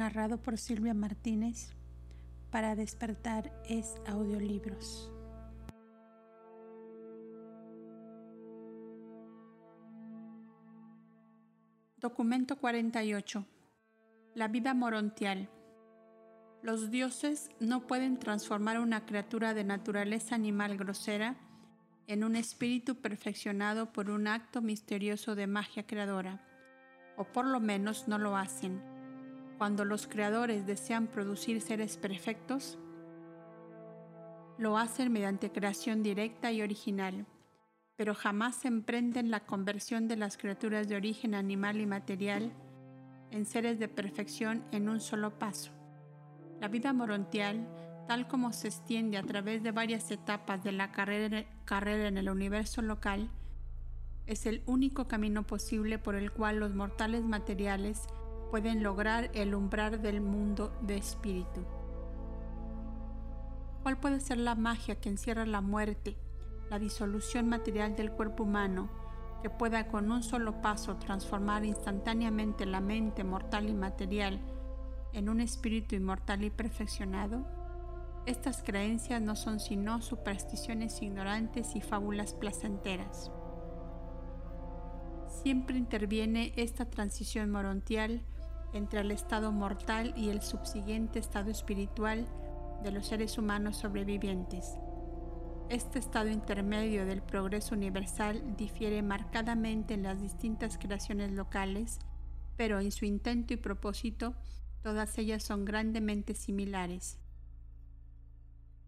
narrado por Silvia Martínez. Para despertar es audiolibros. Documento 48. La vida morontial. Los dioses no pueden transformar una criatura de naturaleza animal grosera en un espíritu perfeccionado por un acto misterioso de magia creadora, o por lo menos no lo hacen cuando los creadores desean producir seres perfectos, lo hacen mediante creación directa y original, pero jamás emprenden la conversión de las criaturas de origen animal y material en seres de perfección en un solo paso. La vida morontial, tal como se extiende a través de varias etapas de la carrera, carrera en el universo local, es el único camino posible por el cual los mortales materiales pueden lograr el umbral del mundo de espíritu. ¿Cuál puede ser la magia que encierra la muerte, la disolución material del cuerpo humano, que pueda con un solo paso transformar instantáneamente la mente mortal y material en un espíritu inmortal y perfeccionado? Estas creencias no son sino supersticiones ignorantes y fábulas placenteras. Siempre interviene esta transición morontial entre el estado mortal y el subsiguiente estado espiritual de los seres humanos sobrevivientes. Este estado intermedio del progreso universal difiere marcadamente en las distintas creaciones locales, pero en su intento y propósito todas ellas son grandemente similares.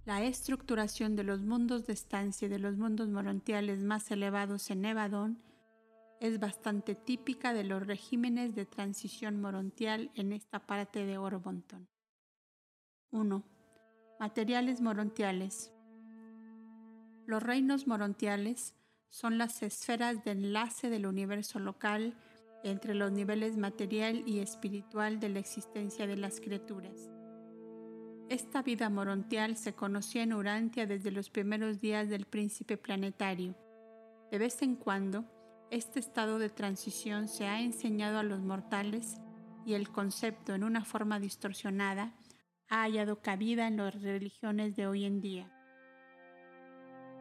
La estructuración de los mundos de estancia y de los mundos morontiales más elevados en Nevadón es bastante típica de los regímenes de transición morontial en esta parte de Orbonton. 1. Materiales morontiales. Los reinos morontiales son las esferas de enlace del universo local entre los niveles material y espiritual de la existencia de las criaturas. Esta vida morontial se conocía en Urantia desde los primeros días del príncipe planetario. De vez en cuando, este estado de transición se ha enseñado a los mortales y el concepto en una forma distorsionada ha hallado cabida en las religiones de hoy en día.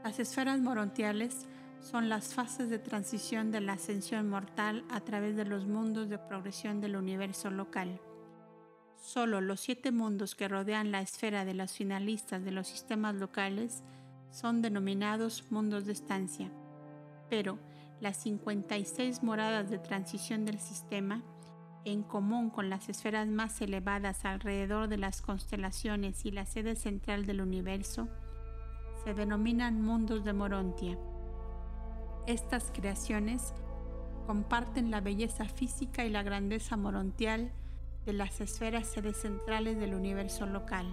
Las esferas morontiales son las fases de transición de la ascensión mortal a través de los mundos de progresión del universo local. Solo los siete mundos que rodean la esfera de los finalistas de los sistemas locales son denominados mundos de estancia, pero las 56 moradas de transición del sistema, en común con las esferas más elevadas alrededor de las constelaciones y la sede central del universo, se denominan mundos de Morontia. Estas creaciones comparten la belleza física y la grandeza morontial de las esferas sedes centrales del universo local.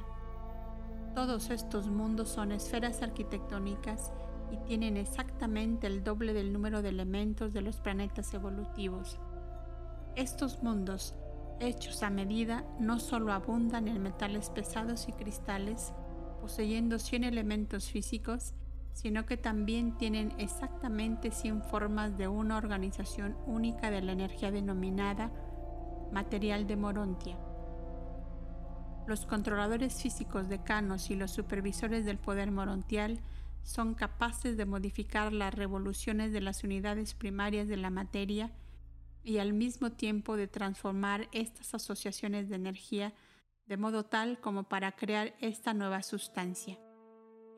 Todos estos mundos son esferas arquitectónicas y tienen exactamente el doble del número de elementos de los planetas evolutivos. Estos mundos, hechos a medida, no solo abundan en metales pesados y cristales, poseyendo 100 elementos físicos, sino que también tienen exactamente 100 formas de una organización única de la energía denominada material de Morontia. Los controladores físicos decanos y los supervisores del poder morontial son capaces de modificar las revoluciones de las unidades primarias de la materia y al mismo tiempo de transformar estas asociaciones de energía de modo tal como para crear esta nueva sustancia.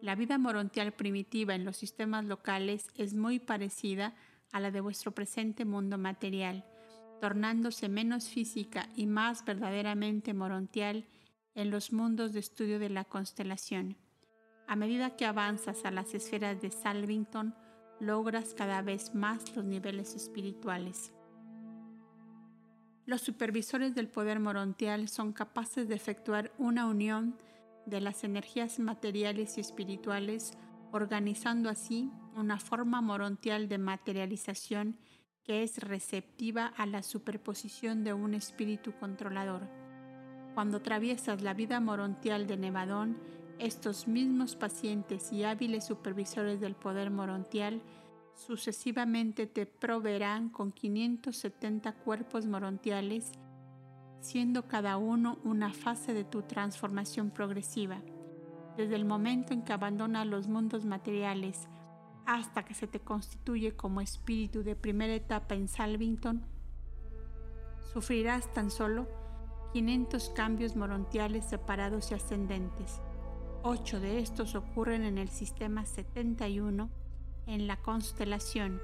La vida morontial primitiva en los sistemas locales es muy parecida a la de vuestro presente mundo material, tornándose menos física y más verdaderamente morontial en los mundos de estudio de la constelación. A medida que avanzas a las esferas de Salvington, logras cada vez más los niveles espirituales. Los supervisores del poder morontial son capaces de efectuar una unión de las energías materiales y espirituales, organizando así una forma morontial de materialización que es receptiva a la superposición de un espíritu controlador. Cuando atraviesas la vida morontial de Nevadón, estos mismos pacientes y hábiles supervisores del poder morontial sucesivamente te proveerán con 570 cuerpos morontiales siendo cada uno una fase de tu transformación progresiva, desde el momento en que abandonas los mundos materiales hasta que se te constituye como espíritu de primera etapa en Salvington, sufrirás tan solo 500 cambios morontiales separados y ascendentes. Ocho de estos ocurren en el sistema 71 en la constelación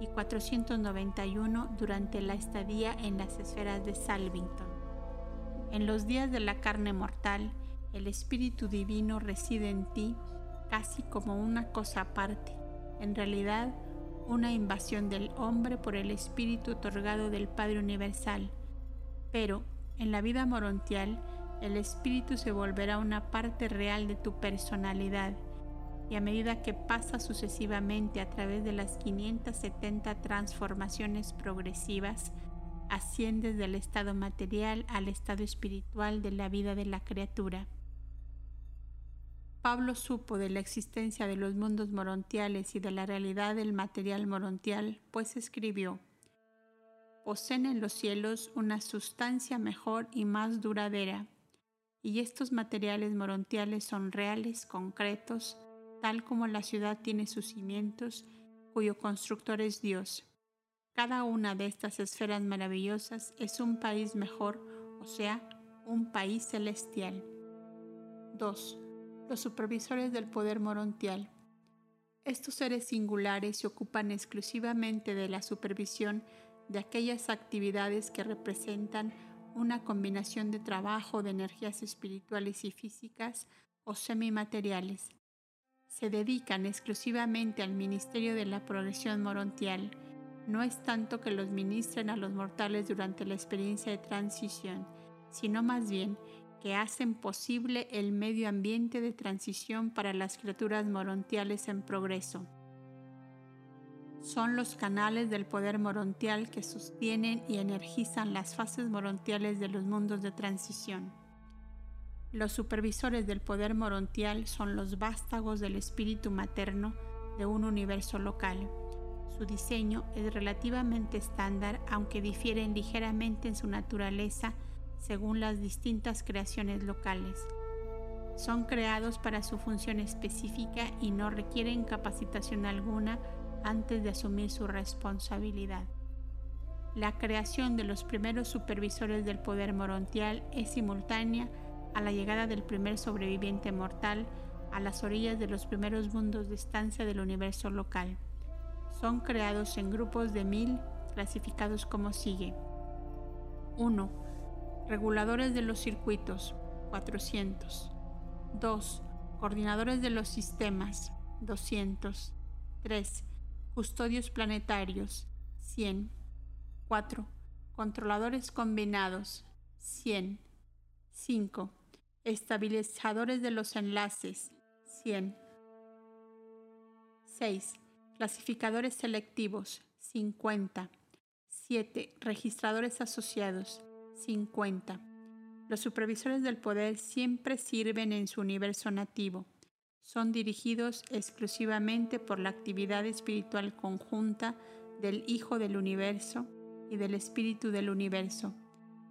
y 491 durante la estadía en las esferas de Salvington. En los días de la carne mortal, el Espíritu Divino reside en ti casi como una cosa aparte, en realidad una invasión del hombre por el Espíritu otorgado del Padre Universal. Pero en la vida morontial, el Espíritu se volverá una parte real de tu personalidad y a medida que pasa sucesivamente a través de las 570 transformaciones progresivas, asciendes del estado material al estado espiritual de la vida de la criatura. Pablo supo de la existencia de los mundos morontiales y de la realidad del material morontial, pues escribió, poseen en los cielos una sustancia mejor y más duradera, y estos materiales morontiales son reales, concretos, tal como la ciudad tiene sus cimientos, cuyo constructor es Dios. Cada una de estas esferas maravillosas es un país mejor, o sea, un país celestial. 2. Los supervisores del poder morontial. Estos seres singulares se ocupan exclusivamente de la supervisión de aquellas actividades que representan una combinación de trabajo de energías espirituales y físicas o semimateriales se dedican exclusivamente al ministerio de la progresión morontial. No es tanto que los ministren a los mortales durante la experiencia de transición, sino más bien que hacen posible el medio ambiente de transición para las criaturas morontiales en progreso. Son los canales del poder morontial que sostienen y energizan las fases morontiales de los mundos de transición. Los supervisores del poder morontial son los vástagos del espíritu materno de un universo local. Su diseño es relativamente estándar, aunque difieren ligeramente en su naturaleza según las distintas creaciones locales. Son creados para su función específica y no requieren capacitación alguna antes de asumir su responsabilidad. La creación de los primeros supervisores del poder morontial es simultánea a la llegada del primer sobreviviente mortal a las orillas de los primeros mundos de estancia del universo local. Son creados en grupos de mil clasificados como sigue. 1. Reguladores de los circuitos, 400. 2. Coordinadores de los sistemas, 200. 3. Custodios planetarios, 100. 4. Controladores combinados, 100. 5. Estabilizadores de los enlaces, 100. 6. Clasificadores selectivos, 50. 7. Registradores asociados, 50. Los supervisores del poder siempre sirven en su universo nativo. Son dirigidos exclusivamente por la actividad espiritual conjunta del Hijo del Universo y del Espíritu del Universo.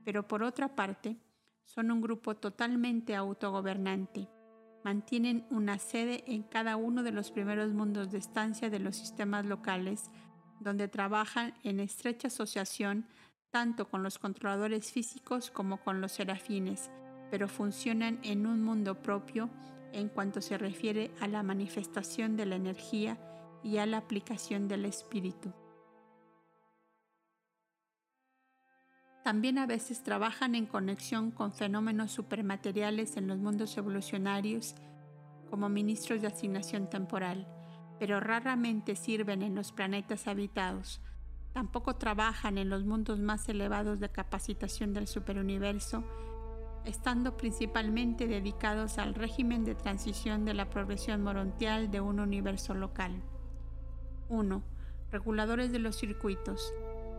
Pero por otra parte, son un grupo totalmente autogobernante. Mantienen una sede en cada uno de los primeros mundos de estancia de los sistemas locales, donde trabajan en estrecha asociación tanto con los controladores físicos como con los serafines, pero funcionan en un mundo propio en cuanto se refiere a la manifestación de la energía y a la aplicación del espíritu. También a veces trabajan en conexión con fenómenos supermateriales en los mundos evolucionarios como ministros de asignación temporal, pero raramente sirven en los planetas habitados. Tampoco trabajan en los mundos más elevados de capacitación del superuniverso, estando principalmente dedicados al régimen de transición de la progresión morontial de un universo local. 1. Reguladores de los circuitos.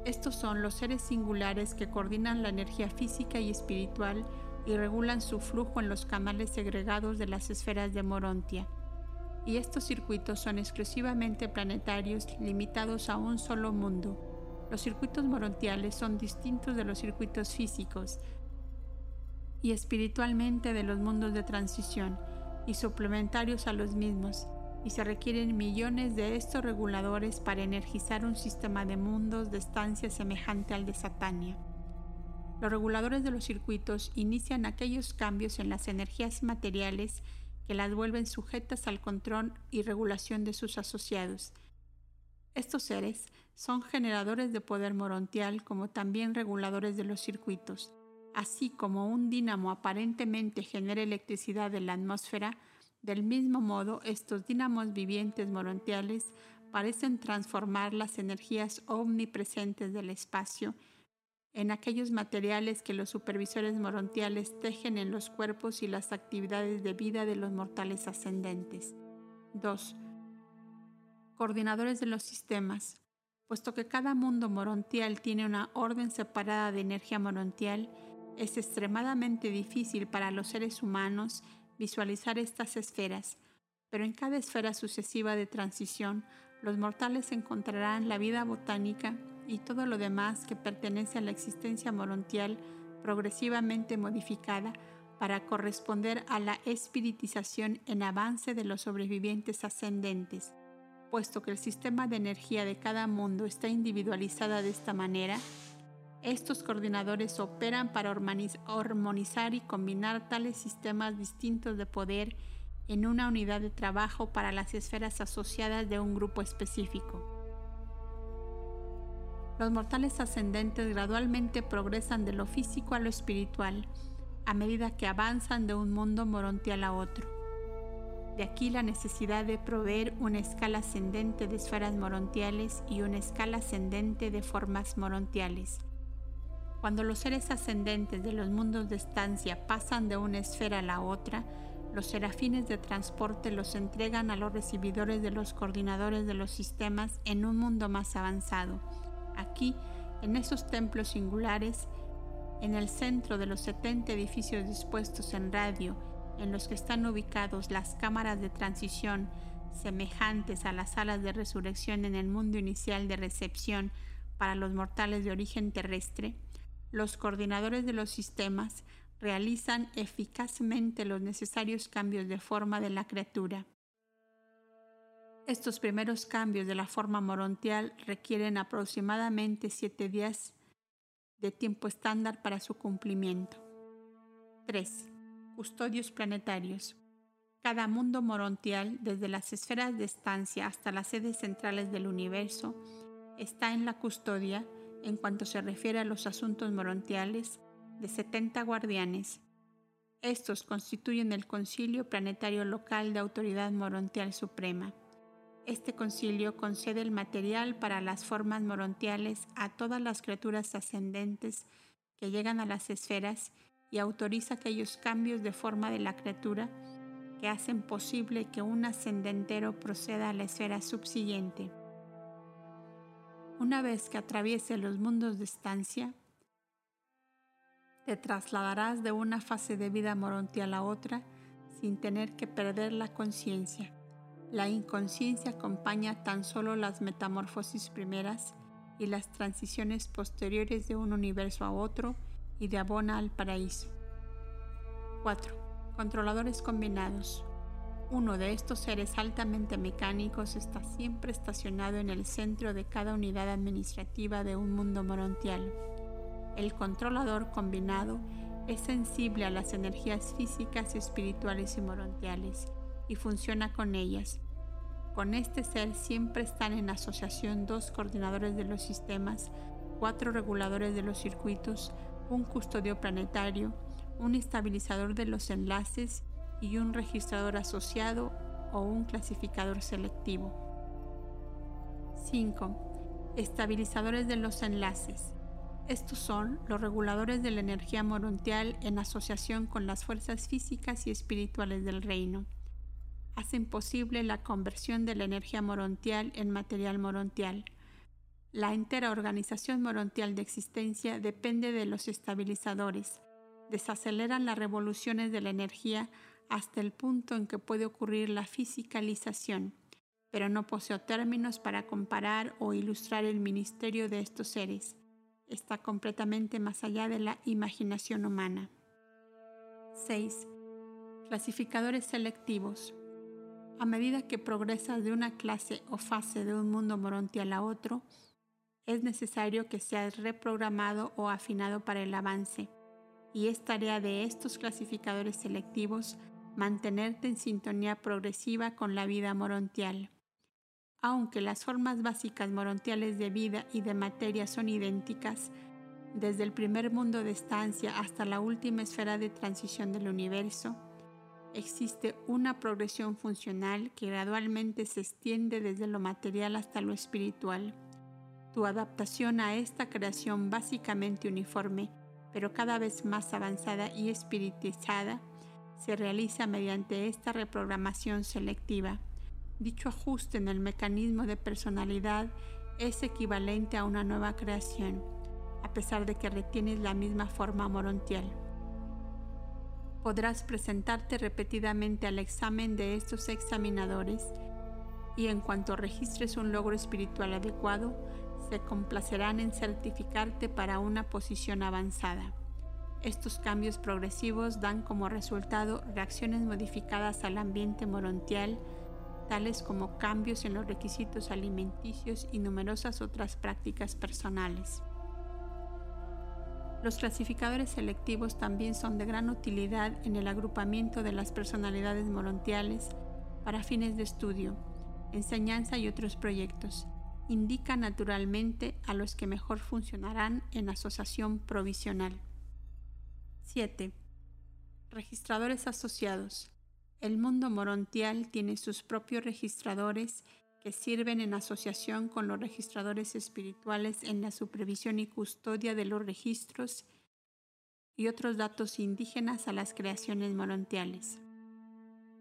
Estos son los seres singulares que coordinan la energía física y espiritual y regulan su flujo en los canales segregados de las esferas de Morontia. Y estos circuitos son exclusivamente planetarios limitados a un solo mundo. Los circuitos morontiales son distintos de los circuitos físicos, y espiritualmente de los mundos de transición y suplementarios a los mismos, y se requieren millones de estos reguladores para energizar un sistema de mundos de estancia semejante al de Satania. Los reguladores de los circuitos inician aquellos cambios en las energías materiales que las vuelven sujetas al control y regulación de sus asociados. Estos seres son generadores de poder morontial como también reguladores de los circuitos. Así como un dínamo aparentemente genera electricidad en la atmósfera, del mismo modo estos dínamos vivientes morontiales parecen transformar las energías omnipresentes del espacio en aquellos materiales que los supervisores morontiales tejen en los cuerpos y las actividades de vida de los mortales ascendentes. 2. Coordinadores de los sistemas. Puesto que cada mundo morontial tiene una orden separada de energía morontial, es extremadamente difícil para los seres humanos visualizar estas esferas, pero en cada esfera sucesiva de transición, los mortales encontrarán la vida botánica y todo lo demás que pertenece a la existencia morontial progresivamente modificada para corresponder a la espiritización en avance de los sobrevivientes ascendentes. Puesto que el sistema de energía de cada mundo está individualizada de esta manera, estos coordinadores operan para armonizar y combinar tales sistemas distintos de poder en una unidad de trabajo para las esferas asociadas de un grupo específico. Los mortales ascendentes gradualmente progresan de lo físico a lo espiritual a medida que avanzan de un mundo morontial a otro. De aquí la necesidad de proveer una escala ascendente de esferas morontiales y una escala ascendente de formas morontiales. Cuando los seres ascendentes de los mundos de estancia pasan de una esfera a la otra, los serafines de transporte los entregan a los recibidores de los coordinadores de los sistemas en un mundo más avanzado. Aquí, en esos templos singulares, en el centro de los 70 edificios dispuestos en radio, en los que están ubicados las cámaras de transición semejantes a las salas de resurrección en el mundo inicial de recepción para los mortales de origen terrestre, los coordinadores de los sistemas realizan eficazmente los necesarios cambios de forma de la criatura. Estos primeros cambios de la forma morontial requieren aproximadamente siete días de tiempo estándar para su cumplimiento. 3. Custodios planetarios. Cada mundo morontial, desde las esferas de estancia hasta las sedes centrales del universo, está en la custodia, en cuanto se refiere a los asuntos morontiales, de 70 guardianes. Estos constituyen el Concilio Planetario Local de Autoridad Morontial Suprema. Este concilio concede el material para las formas morontiales a todas las criaturas ascendentes que llegan a las esferas y autoriza aquellos cambios de forma de la criatura que hacen posible que un ascendentero proceda a la esfera subsiguiente. Una vez que atraviese los mundos de estancia, te trasladarás de una fase de vida morontial a otra sin tener que perder la conciencia. La inconsciencia acompaña tan solo las metamorfosis primeras y las transiciones posteriores de un universo a otro y de abona al paraíso. 4. Controladores combinados. Uno de estos seres altamente mecánicos está siempre estacionado en el centro de cada unidad administrativa de un mundo morontial. El controlador combinado es sensible a las energías físicas, espirituales y morontiales y funciona con ellas. Con este ser siempre están en asociación dos coordinadores de los sistemas, cuatro reguladores de los circuitos, un custodio planetario, un estabilizador de los enlaces y un registrador asociado o un clasificador selectivo. 5. Estabilizadores de los enlaces. Estos son los reguladores de la energía morontial en asociación con las fuerzas físicas y espirituales del reino hacen posible la conversión de la energía morontial en material morontial. La entera organización morontial de existencia depende de los estabilizadores. Desaceleran las revoluciones de la energía hasta el punto en que puede ocurrir la fisicalización, pero no poseo términos para comparar o ilustrar el ministerio de estos seres. Está completamente más allá de la imaginación humana. 6. Clasificadores selectivos. A medida que progresas de una clase o fase de un mundo morontial a otro, es necesario que seas reprogramado o afinado para el avance, y es tarea de estos clasificadores selectivos mantenerte en sintonía progresiva con la vida morontial. Aunque las formas básicas morontiales de vida y de materia son idénticas, desde el primer mundo de estancia hasta la última esfera de transición del universo, existe una progresión funcional que gradualmente se extiende desde lo material hasta lo espiritual. Tu adaptación a esta creación básicamente uniforme, pero cada vez más avanzada y espiritizada, se realiza mediante esta reprogramación selectiva. Dicho ajuste en el mecanismo de personalidad es equivalente a una nueva creación, a pesar de que retienes la misma forma morontial. Podrás presentarte repetidamente al examen de estos examinadores y en cuanto registres un logro espiritual adecuado, se complacerán en certificarte para una posición avanzada. Estos cambios progresivos dan como resultado reacciones modificadas al ambiente morontial, tales como cambios en los requisitos alimenticios y numerosas otras prácticas personales. Los clasificadores selectivos también son de gran utilidad en el agrupamiento de las personalidades morontiales para fines de estudio, enseñanza y otros proyectos indica naturalmente a los que mejor funcionarán en asociación provisional. 7. Registradores asociados. El mundo morontial tiene sus propios registradores que sirven en asociación con los registradores espirituales en la supervisión y custodia de los registros y otros datos indígenas a las creaciones morontiales.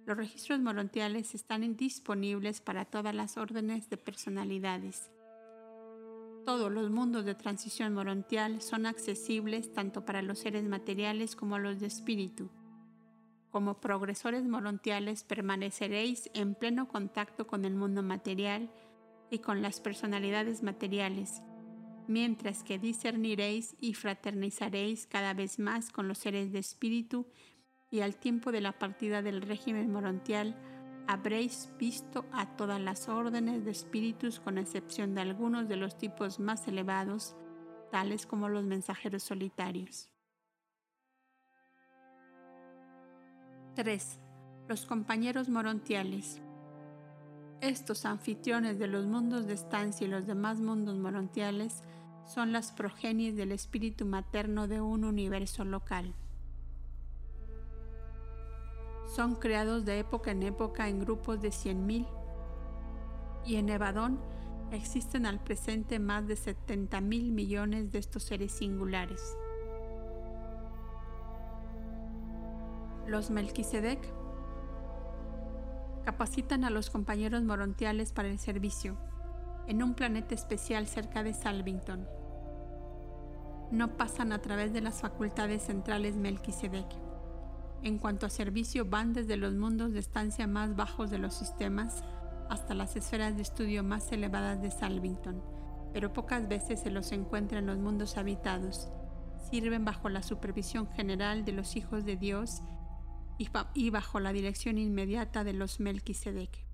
Los registros morontiales están disponibles para todas las órdenes de personalidades. Todos los mundos de transición morontial son accesibles tanto para los seres materiales como los de espíritu. Como progresores morontiales permaneceréis en pleno contacto con el mundo material y con las personalidades materiales, mientras que discerniréis y fraternizaréis cada vez más con los seres de espíritu y al tiempo de la partida del régimen morontial, habréis visto a todas las órdenes de espíritus con excepción de algunos de los tipos más elevados, tales como los mensajeros solitarios. 3. Los compañeros morontiales. Estos anfitriones de los mundos de estancia y los demás mundos morontiales son las progenies del espíritu materno de un universo local son creados de época en época en grupos de 100.000 y en Nevadón existen al presente más de 70 mil millones de estos seres singulares. Los Melquisedec capacitan a los compañeros morontiales para el servicio en un planeta especial cerca de Salvington. No pasan a través de las facultades centrales Melquisedec en cuanto a servicio, van desde los mundos de estancia más bajos de los sistemas hasta las esferas de estudio más elevadas de Salvington, pero pocas veces se los encuentra en los mundos habitados. Sirven bajo la supervisión general de los hijos de Dios y bajo la dirección inmediata de los Melquisedec.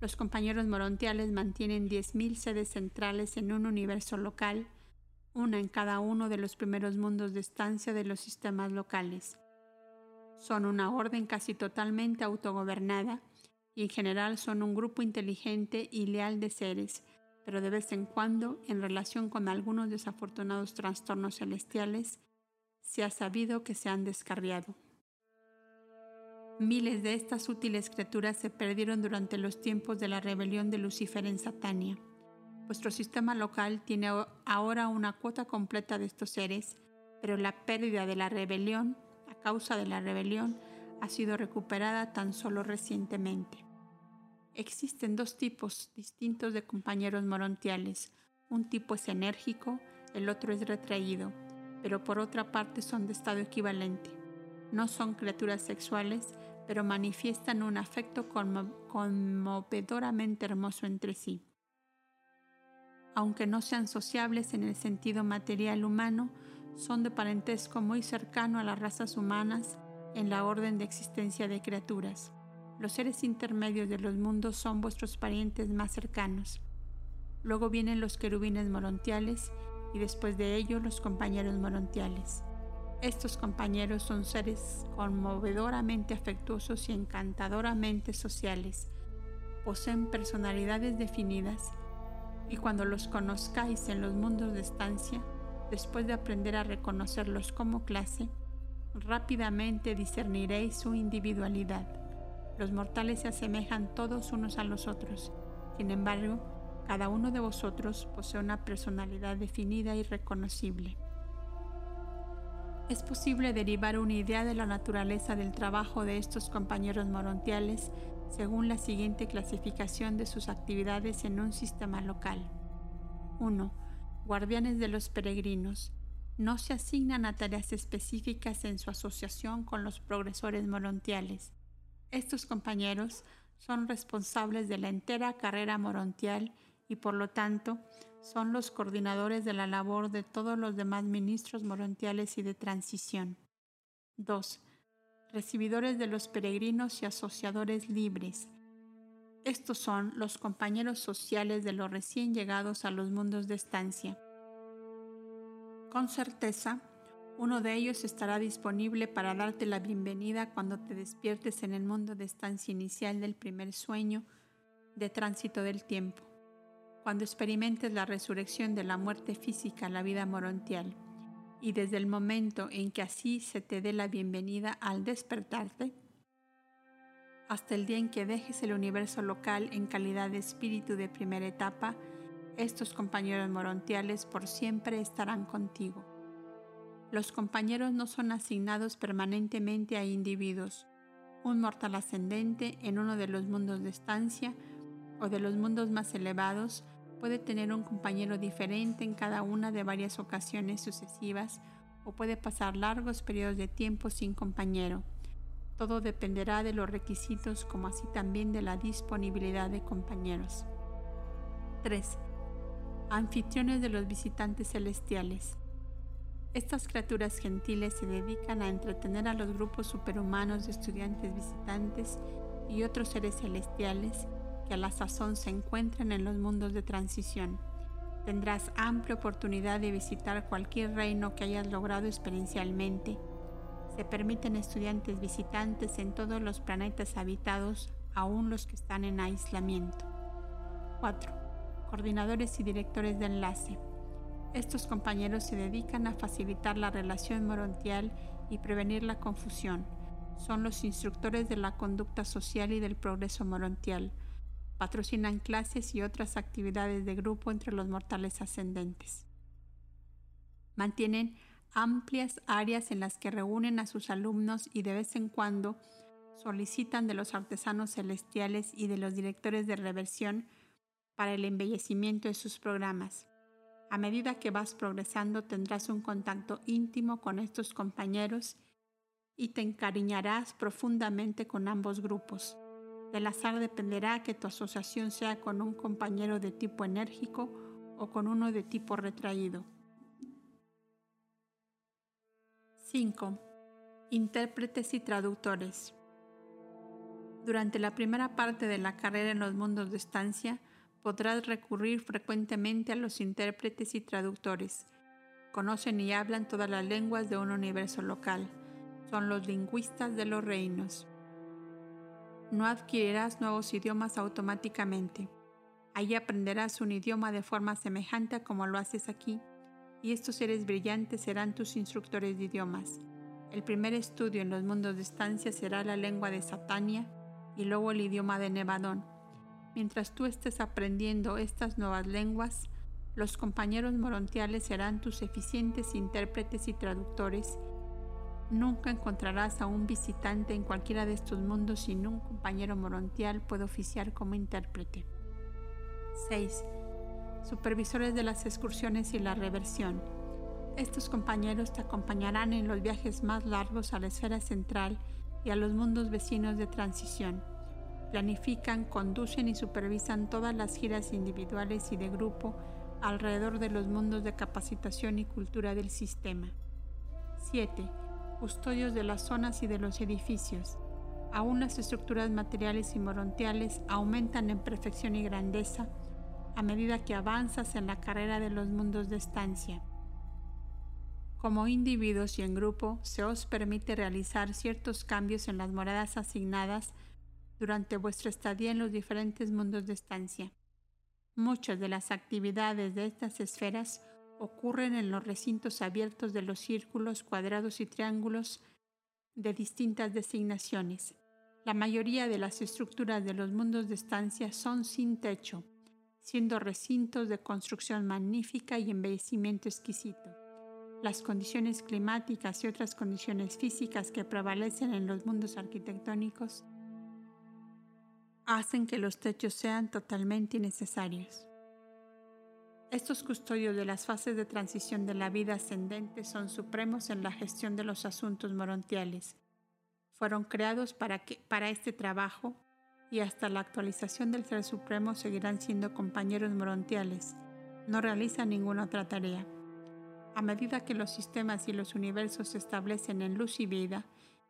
Los compañeros morontiales mantienen 10.000 sedes centrales en un universo local, una en cada uno de los primeros mundos de estancia de los sistemas locales. Son una orden casi totalmente autogobernada y en general son un grupo inteligente y leal de seres, pero de vez en cuando, en relación con algunos desafortunados trastornos celestiales, se ha sabido que se han descarriado. Miles de estas útiles criaturas se perdieron durante los tiempos de la rebelión de Lucifer en Satania. Vuestro sistema local tiene ahora una cuota completa de estos seres, pero la pérdida de la rebelión causa de la rebelión ha sido recuperada tan solo recientemente. Existen dos tipos distintos de compañeros morontiales. Un tipo es enérgico, el otro es retraído, pero por otra parte son de estado equivalente. No son criaturas sexuales, pero manifiestan un afecto conmovedoramente hermoso entre sí. Aunque no sean sociables en el sentido material humano, son de parentesco muy cercano a las razas humanas en la orden de existencia de criaturas. Los seres intermedios de los mundos son vuestros parientes más cercanos. Luego vienen los querubines morontiales y después de ello los compañeros morontiales. Estos compañeros son seres conmovedoramente afectuosos y encantadoramente sociales. Poseen personalidades definidas y cuando los conozcáis en los mundos de estancia, después de aprender a reconocerlos como clase, rápidamente discerniréis su individualidad. Los mortales se asemejan todos unos a los otros. Sin embargo, cada uno de vosotros posee una personalidad definida y reconocible. Es posible derivar una idea de la naturaleza del trabajo de estos compañeros morontiales según la siguiente clasificación de sus actividades en un sistema local. 1. Guardianes de los peregrinos. No se asignan a tareas específicas en su asociación con los progresores morontiales. Estos compañeros son responsables de la entera carrera morontial y por lo tanto son los coordinadores de la labor de todos los demás ministros morontiales y de transición. 2 recibidores de los peregrinos y asociadores libres. Estos son los compañeros sociales de los recién llegados a los mundos de estancia. Con certeza, uno de ellos estará disponible para darte la bienvenida cuando te despiertes en el mundo de estancia inicial del primer sueño de tránsito del tiempo, cuando experimentes la resurrección de la muerte física a la vida morontial y desde el momento en que así se te dé la bienvenida al despertarte, hasta el día en que dejes el universo local en calidad de espíritu de primera etapa, estos compañeros morontiales por siempre estarán contigo. Los compañeros no son asignados permanentemente a individuos. Un mortal ascendente en uno de los mundos de estancia o de los mundos más elevados puede tener un compañero diferente en cada una de varias ocasiones sucesivas o puede pasar largos periodos de tiempo sin compañero. Todo dependerá de los requisitos como así también de la disponibilidad de compañeros. 3. Anfitriones de los visitantes celestiales. Estas criaturas gentiles se dedican a entretener a los grupos superhumanos de estudiantes visitantes y otros seres celestiales que a la sazón se encuentran en los mundos de transición. Tendrás amplia oportunidad de visitar cualquier reino que hayas logrado experiencialmente. Se permiten estudiantes visitantes en todos los planetas habitados, aún los que están en aislamiento. 4. Coordinadores y directores de enlace. Estos compañeros se dedican a facilitar la relación morontial y prevenir la confusión. Son los instructores de la conducta social y del progreso morontial patrocinan clases y otras actividades de grupo entre los mortales ascendentes. Mantienen amplias áreas en las que reúnen a sus alumnos y de vez en cuando solicitan de los artesanos celestiales y de los directores de reversión para el embellecimiento de sus programas. A medida que vas progresando tendrás un contacto íntimo con estos compañeros y te encariñarás profundamente con ambos grupos. Del azar dependerá que tu asociación sea con un compañero de tipo enérgico o con uno de tipo retraído. 5. Intérpretes y traductores. Durante la primera parte de la carrera en los mundos de estancia, podrás recurrir frecuentemente a los intérpretes y traductores. Conocen y hablan todas las lenguas de un universo local. Son los lingüistas de los reinos no adquirirás nuevos idiomas automáticamente. Allí aprenderás un idioma de forma semejante a como lo haces aquí, y estos seres brillantes serán tus instructores de idiomas. El primer estudio en los mundos de estancia será la lengua de Satania y luego el idioma de Nevadón. Mientras tú estés aprendiendo estas nuevas lenguas, los compañeros morontiales serán tus eficientes intérpretes y traductores Nunca encontrarás a un visitante en cualquiera de estos mundos sin un compañero morontial puede oficiar como intérprete. 6. Supervisores de las excursiones y la reversión. Estos compañeros te acompañarán en los viajes más largos a la esfera central y a los mundos vecinos de transición. Planifican, conducen y supervisan todas las giras individuales y de grupo alrededor de los mundos de capacitación y cultura del sistema. 7 custodios de las zonas y de los edificios. Aún las estructuras materiales y morontiales aumentan en perfección y grandeza a medida que avanzas en la carrera de los mundos de estancia. Como individuos y en grupo, se os permite realizar ciertos cambios en las moradas asignadas durante vuestra estadía en los diferentes mundos de estancia. Muchas de las actividades de estas esferas ocurren en los recintos abiertos de los círculos, cuadrados y triángulos de distintas designaciones. La mayoría de las estructuras de los mundos de estancia son sin techo, siendo recintos de construcción magnífica y embellecimiento exquisito las condiciones climáticas y otras condiciones físicas que prevalecen en los mundos arquitectónicos hacen que los techos sean totalmente innecesarios. Estos custodios de las fases de transición de la vida ascendente son supremos en la gestión de los asuntos morontiales. Fueron creados para, que, para este trabajo y hasta la actualización del Ser Supremo seguirán siendo compañeros morontiales. No realizan ninguna otra tarea. A medida que los sistemas y los universos se establecen en luz y vida,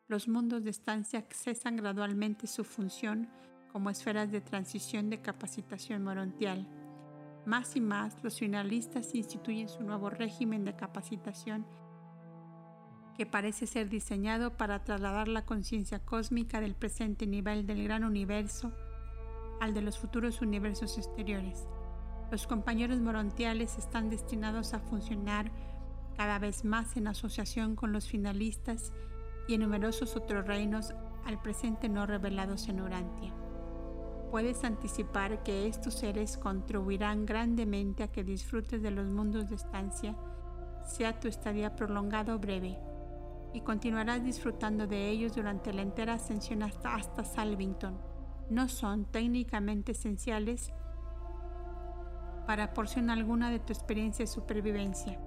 los mundos de estancia cesan gradualmente su función como esferas de transición de capacitación morontial. Más y más, los finalistas instituyen su nuevo régimen de capacitación que parece ser diseñado para trasladar la conciencia cósmica del presente nivel del gran universo al de los futuros universos exteriores. Los compañeros morontiales están destinados a funcionar cada vez más en asociación con los finalistas y en numerosos otros reinos al presente no revelados en Urantia. Puedes anticipar que estos seres contribuirán grandemente a que disfrutes de los mundos de estancia, sea tu estadía prolongada o breve, y continuarás disfrutando de ellos durante la entera ascensión hasta, hasta Salvington. No son técnicamente esenciales para porción alguna de tu experiencia de supervivencia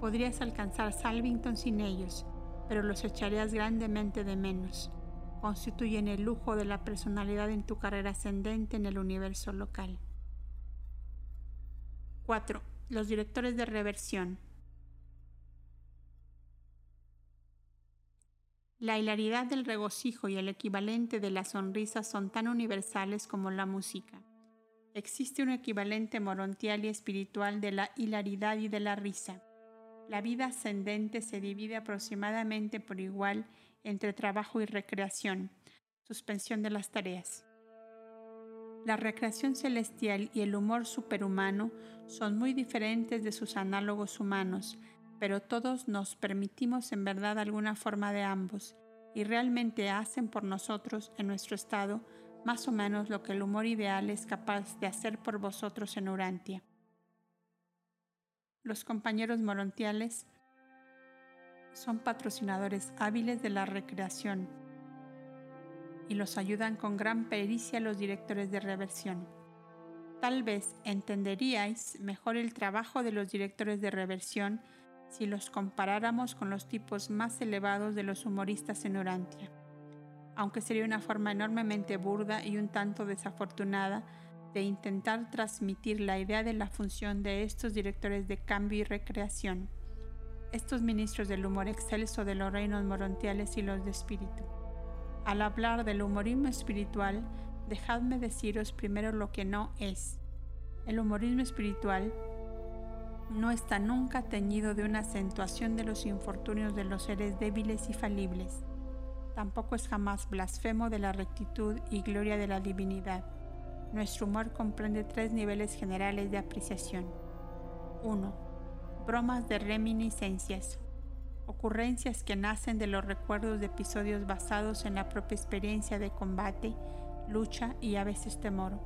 Podrías alcanzar Salvington sin ellos, pero los echarías grandemente de menos. Constituyen el lujo de la personalidad en tu carrera ascendente en el universo local. 4. Los directores de reversión. La hilaridad del regocijo y el equivalente de la sonrisa son tan universales como la música. Existe un equivalente morontial y espiritual de la hilaridad y de la risa. La vida ascendente se divide aproximadamente por igual entre trabajo y recreación, suspensión de las tareas. La recreación celestial y el humor superhumano son muy diferentes de sus análogos humanos, pero todos nos permitimos en verdad alguna forma de ambos y realmente hacen por nosotros en nuestro estado más o menos lo que el humor ideal es capaz de hacer por vosotros en Urantia los compañeros morontiales son patrocinadores hábiles de la recreación y los ayudan con gran pericia los directores de reversión. Tal vez entenderíais mejor el trabajo de los directores de reversión si los comparáramos con los tipos más elevados de los humoristas en Urantia, aunque sería una forma enormemente burda y un tanto desafortunada de intentar transmitir la idea de la función de estos directores de cambio y recreación, estos ministros del humor excelso de los reinos morontiales y los de espíritu. Al hablar del humorismo espiritual, dejadme deciros primero lo que no es. El humorismo espiritual no está nunca teñido de una acentuación de los infortunios de los seres débiles y falibles. Tampoco es jamás blasfemo de la rectitud y gloria de la divinidad nuestro humor comprende tres niveles generales de apreciación. 1. Bromas de reminiscencias. Ocurrencias que nacen de los recuerdos de episodios basados en la propia experiencia de combate, lucha y a veces temor.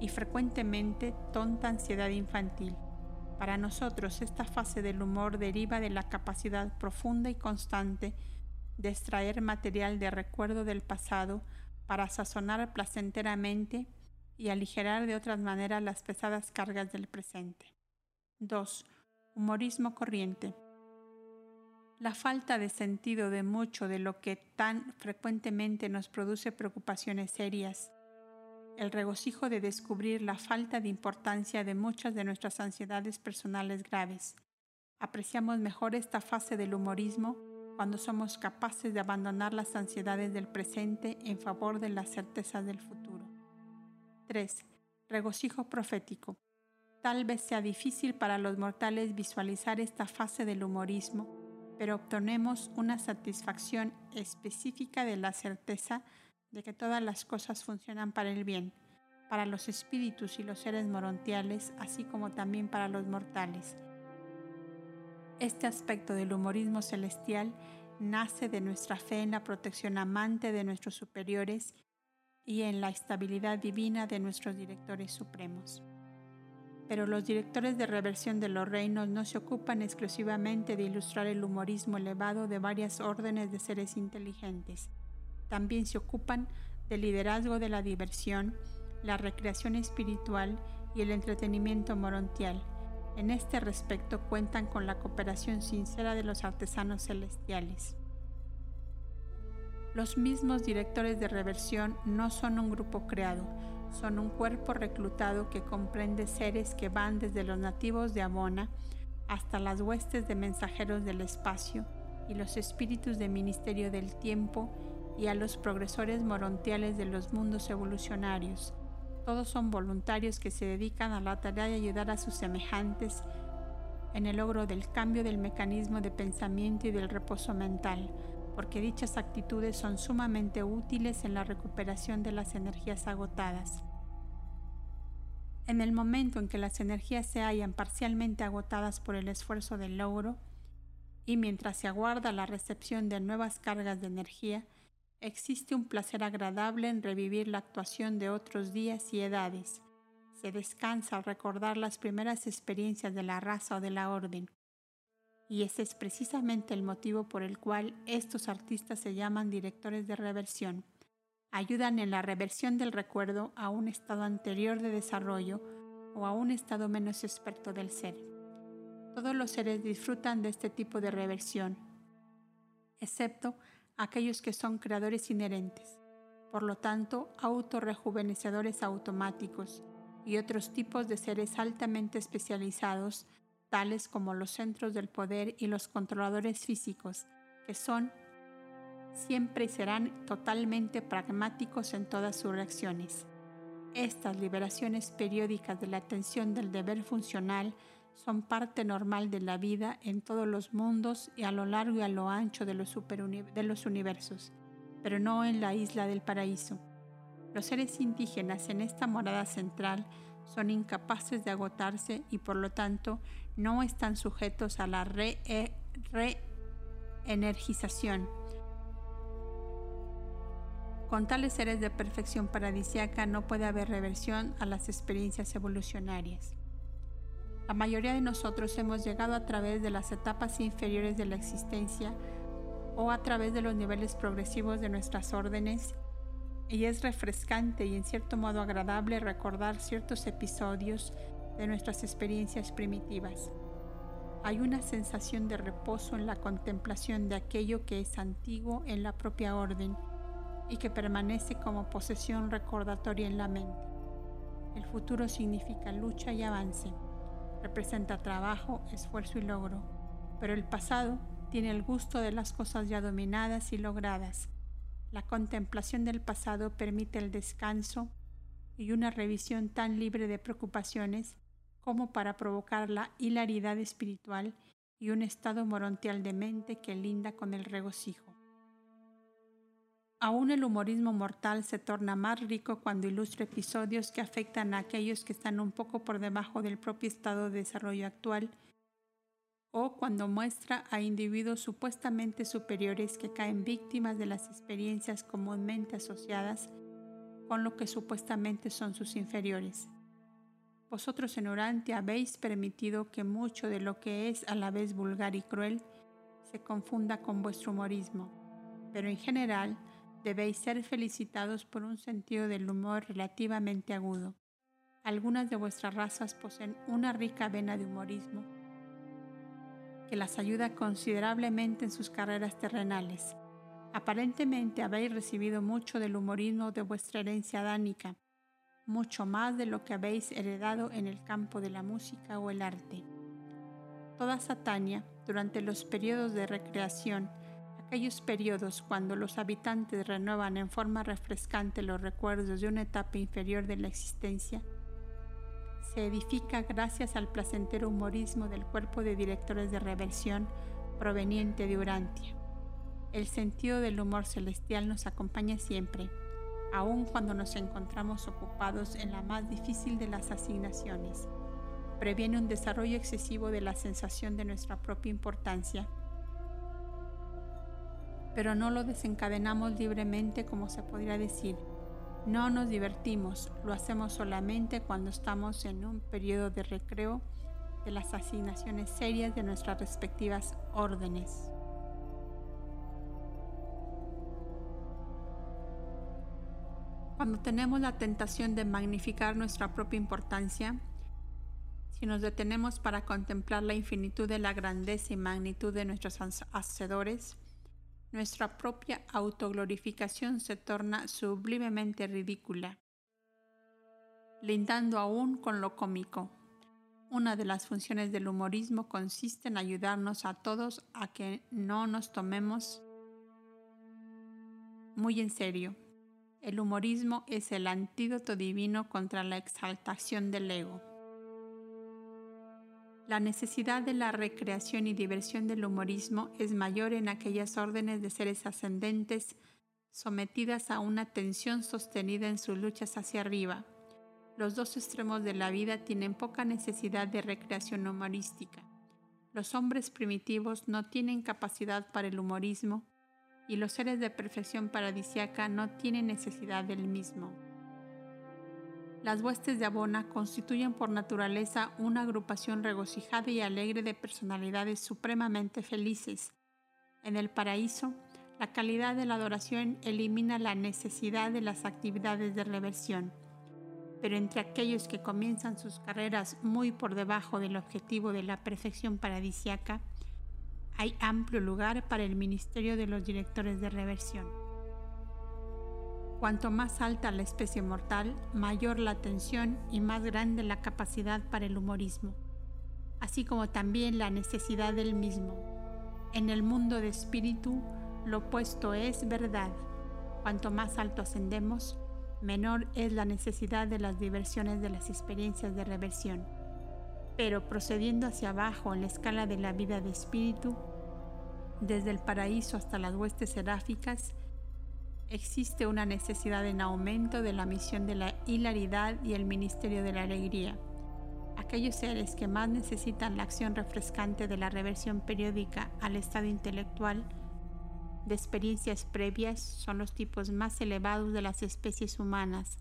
Y frecuentemente tonta ansiedad infantil. Para nosotros esta fase del humor deriva de la capacidad profunda y constante de extraer material de recuerdo del pasado para sazonar placenteramente y aligerar de otras maneras las pesadas cargas del presente. 2. Humorismo corriente. La falta de sentido de mucho de lo que tan frecuentemente nos produce preocupaciones serias. El regocijo de descubrir la falta de importancia de muchas de nuestras ansiedades personales graves. Apreciamos mejor esta fase del humorismo cuando somos capaces de abandonar las ansiedades del presente en favor de las certezas del futuro. 3. Regocijo profético. Tal vez sea difícil para los mortales visualizar esta fase del humorismo, pero obtenemos una satisfacción específica de la certeza de que todas las cosas funcionan para el bien, para los espíritus y los seres morontiales, así como también para los mortales este aspecto del humorismo celestial nace de nuestra fe en la protección amante de nuestros superiores y en la estabilidad divina de nuestros directores supremos. Pero los directores de reversión de los reinos no se ocupan exclusivamente de ilustrar el humorismo elevado de varias órdenes de seres inteligentes. También se ocupan del liderazgo de la diversión, la recreación espiritual y el entretenimiento morontial en este respecto cuentan con la cooperación sincera de los artesanos celestiales. Los mismos directores de reversión no son un grupo creado, son un cuerpo reclutado que comprende seres que van desde los nativos de Abona hasta las huestes de mensajeros del espacio y los espíritus de ministerio del tiempo y a los progresores morontiales de los mundos evolucionarios, todos son voluntarios que se dedican a la tarea de ayudar a sus semejantes en el logro del cambio del mecanismo de pensamiento y del reposo mental, porque dichas actitudes son sumamente útiles en la recuperación de las energías agotadas. En el momento en que las energías se hallan parcialmente agotadas por el esfuerzo del logro, y mientras se aguarda la recepción de nuevas cargas de energía, Existe un placer agradable en revivir la actuación de otros días y edades. Se descansa al recordar las primeras experiencias de la raza o de la orden. Y ese es precisamente el motivo por el cual estos artistas se llaman directores de reversión. Ayudan en la reversión del recuerdo a un estado anterior de desarrollo o a un estado menos experto del ser. Todos los seres disfrutan de este tipo de reversión, excepto aquellos que son creadores inherentes, por lo tanto autorrejuvenecedores automáticos y otros tipos de seres altamente especializados, tales como los centros del poder y los controladores físicos, que son siempre serán totalmente pragmáticos en todas sus reacciones. Estas liberaciones periódicas de la atención del deber funcional son parte normal de la vida en todos los mundos y a lo largo y a lo ancho de los, universos, pero no en la isla del paraíso. Los seres indígenas en esta morada central son incapaces de agotarse y por lo tanto no están sujetos a la reenergización. Re Con tales seres de perfección paradisiaca no puede haber reversión a las experiencias evolucionarias. La mayoría de nosotros hemos llegado a través de las etapas inferiores de la existencia o a través de los niveles progresivos de nuestras órdenes y es refrescante y en cierto modo agradable recordar ciertos episodios de nuestras experiencias primitivas. Hay una sensación de reposo en la contemplación de aquello que es antiguo en la propia orden y que permanece como posesión recordatoria en la mente. El futuro significa lucha y avance representa trabajo, esfuerzo y logro, pero el pasado tiene el gusto de las cosas ya dominadas y logradas. La contemplación del pasado permite el descanso y una revisión tan libre de preocupaciones como para provocar la hilaridad espiritual y un estado morontial de mente que linda con el regocijo. Aún el humorismo mortal se torna más rico cuando ilustra episodios que afectan a aquellos que están un poco por debajo del propio estado de desarrollo actual o cuando muestra a individuos supuestamente superiores que caen víctimas de las experiencias comúnmente asociadas con lo que supuestamente son sus inferiores. Vosotros en Orante habéis permitido que mucho de lo que es a la vez vulgar y cruel se confunda con vuestro humorismo, pero en general debéis ser felicitados por un sentido del humor relativamente agudo. Algunas de vuestras razas poseen una rica vena de humorismo que las ayuda considerablemente en sus carreras terrenales. Aparentemente habéis recibido mucho del humorismo de vuestra herencia dánica, mucho más de lo que habéis heredado en el campo de la música o el arte. Toda Satania, durante los periodos de recreación, Aquellos periodos cuando los habitantes renuevan en forma refrescante los recuerdos de una etapa inferior de la existencia, se edifica gracias al placentero humorismo del cuerpo de directores de reversión proveniente de Urantia. El sentido del humor celestial nos acompaña siempre, aun cuando nos encontramos ocupados en la más difícil de las asignaciones. Previene un desarrollo excesivo de la sensación de nuestra propia importancia pero no lo desencadenamos libremente como se podría decir. No nos divertimos, lo hacemos solamente cuando estamos en un periodo de recreo de las asignaciones serias de nuestras respectivas órdenes. Cuando tenemos la tentación de magnificar nuestra propia importancia, si nos detenemos para contemplar la infinitud de la grandeza y magnitud de nuestros hacedores, nuestra propia autoglorificación se torna sublimemente ridícula, lindando aún con lo cómico. Una de las funciones del humorismo consiste en ayudarnos a todos a que no nos tomemos muy en serio. El humorismo es el antídoto divino contra la exaltación del ego. La necesidad de la recreación y diversión del humorismo es mayor en aquellas órdenes de seres ascendentes sometidas a una tensión sostenida en sus luchas hacia arriba. Los dos extremos de la vida tienen poca necesidad de recreación humorística. Los hombres primitivos no tienen capacidad para el humorismo y los seres de perfección paradisiaca no tienen necesidad del mismo. Las huestes de Abona constituyen por naturaleza una agrupación regocijada y alegre de personalidades supremamente felices. En el paraíso, la calidad de la adoración elimina la necesidad de las actividades de reversión. Pero entre aquellos que comienzan sus carreras muy por debajo del objetivo de la perfección paradisiaca, hay amplio lugar para el ministerio de los directores de reversión. Cuanto más alta la especie mortal, mayor la atención y más grande la capacidad para el humorismo, así como también la necesidad del mismo. En el mundo de espíritu, lo opuesto es verdad. Cuanto más alto ascendemos, menor es la necesidad de las diversiones de las experiencias de reversión. Pero procediendo hacia abajo en la escala de la vida de espíritu, desde el paraíso hasta las huestes seráficas, existe una necesidad en aumento de la misión de la hilaridad y el ministerio de la alegría. Aquellos seres que más necesitan la acción refrescante de la reversión periódica al estado intelectual de experiencias previas son los tipos más elevados de las especies humanas,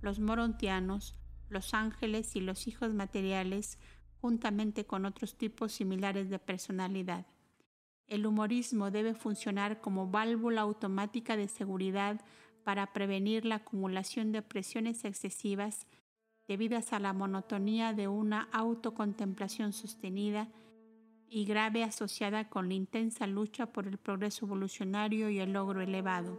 los morontianos, los ángeles y los hijos materiales, juntamente con otros tipos similares de personalidad. El humorismo debe funcionar como válvula automática de seguridad para prevenir la acumulación de presiones excesivas debidas a la monotonía de una autocontemplación sostenida y grave asociada con la intensa lucha por el progreso evolucionario y el logro elevado.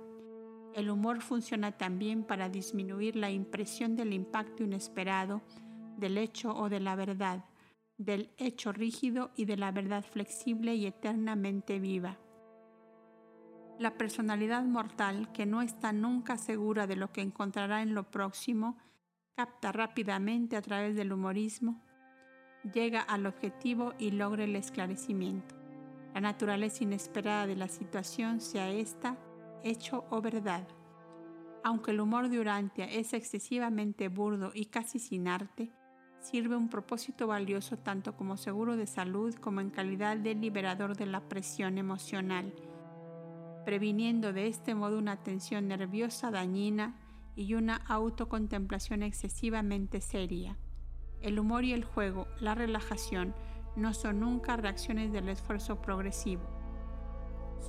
El humor funciona también para disminuir la impresión del impacto inesperado del hecho o de la verdad del hecho rígido y de la verdad flexible y eternamente viva. La personalidad mortal, que no está nunca segura de lo que encontrará en lo próximo, capta rápidamente a través del humorismo, llega al objetivo y logra el esclarecimiento. La naturaleza inesperada de la situación, sea esta hecho o verdad. Aunque el humor de Urantia es excesivamente burdo y casi sin arte, sirve un propósito valioso tanto como seguro de salud como en calidad de liberador de la presión emocional, previniendo de este modo una tensión nerviosa dañina y una autocontemplación excesivamente seria. El humor y el juego, la relajación, no son nunca reacciones del esfuerzo progresivo.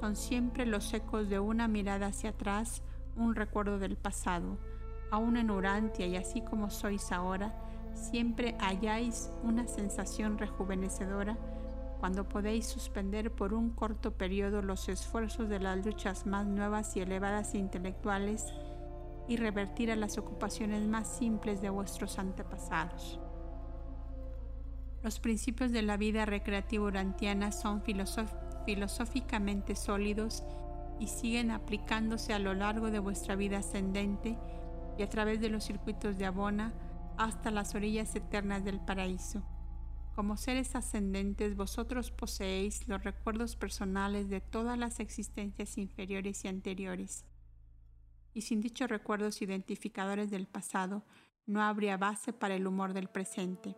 Son siempre los ecos de una mirada hacia atrás, un recuerdo del pasado. Aún en Urantia y así como sois ahora, siempre halláis una sensación rejuvenecedora cuando podéis suspender por un corto periodo los esfuerzos de las luchas más nuevas y elevadas intelectuales y revertir a las ocupaciones más simples de vuestros antepasados. Los principios de la vida recreativa urantiana son filosóficamente sólidos y siguen aplicándose a lo largo de vuestra vida ascendente y a través de los circuitos de Abona hasta las orillas eternas del paraíso. Como seres ascendentes, vosotros poseéis los recuerdos personales de todas las existencias inferiores y anteriores. Y sin dichos recuerdos identificadores del pasado, no habría base para el humor del presente,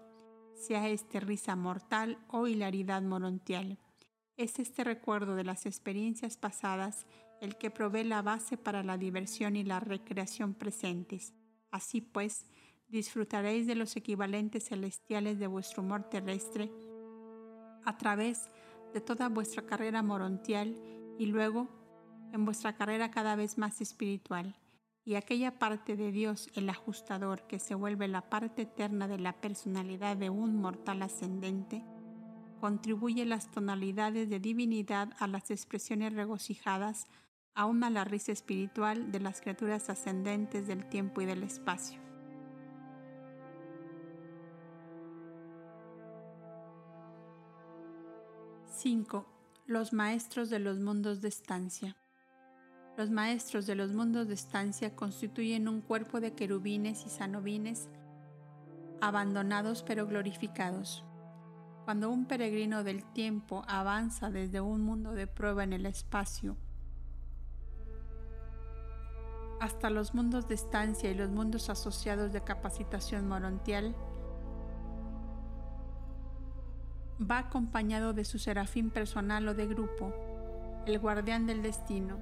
sea este risa mortal o hilaridad morontial. Es este recuerdo de las experiencias pasadas el que provee la base para la diversión y la recreación presentes. Así pues, disfrutaréis de los equivalentes celestiales de vuestro humor terrestre a través de toda vuestra carrera morontial y luego en vuestra carrera cada vez más espiritual. Y aquella parte de Dios, el ajustador, que se vuelve la parte eterna de la personalidad de un mortal ascendente, contribuye las tonalidades de divinidad a las expresiones regocijadas, aún a la risa espiritual de las criaturas ascendentes del tiempo y del espacio. 5. Los maestros de los mundos de estancia. Los maestros de los mundos de estancia constituyen un cuerpo de querubines y sanobines abandonados pero glorificados. Cuando un peregrino del tiempo avanza desde un mundo de prueba en el espacio hasta los mundos de estancia y los mundos asociados de capacitación morontial, va acompañado de su serafín personal o de grupo, el guardián del destino.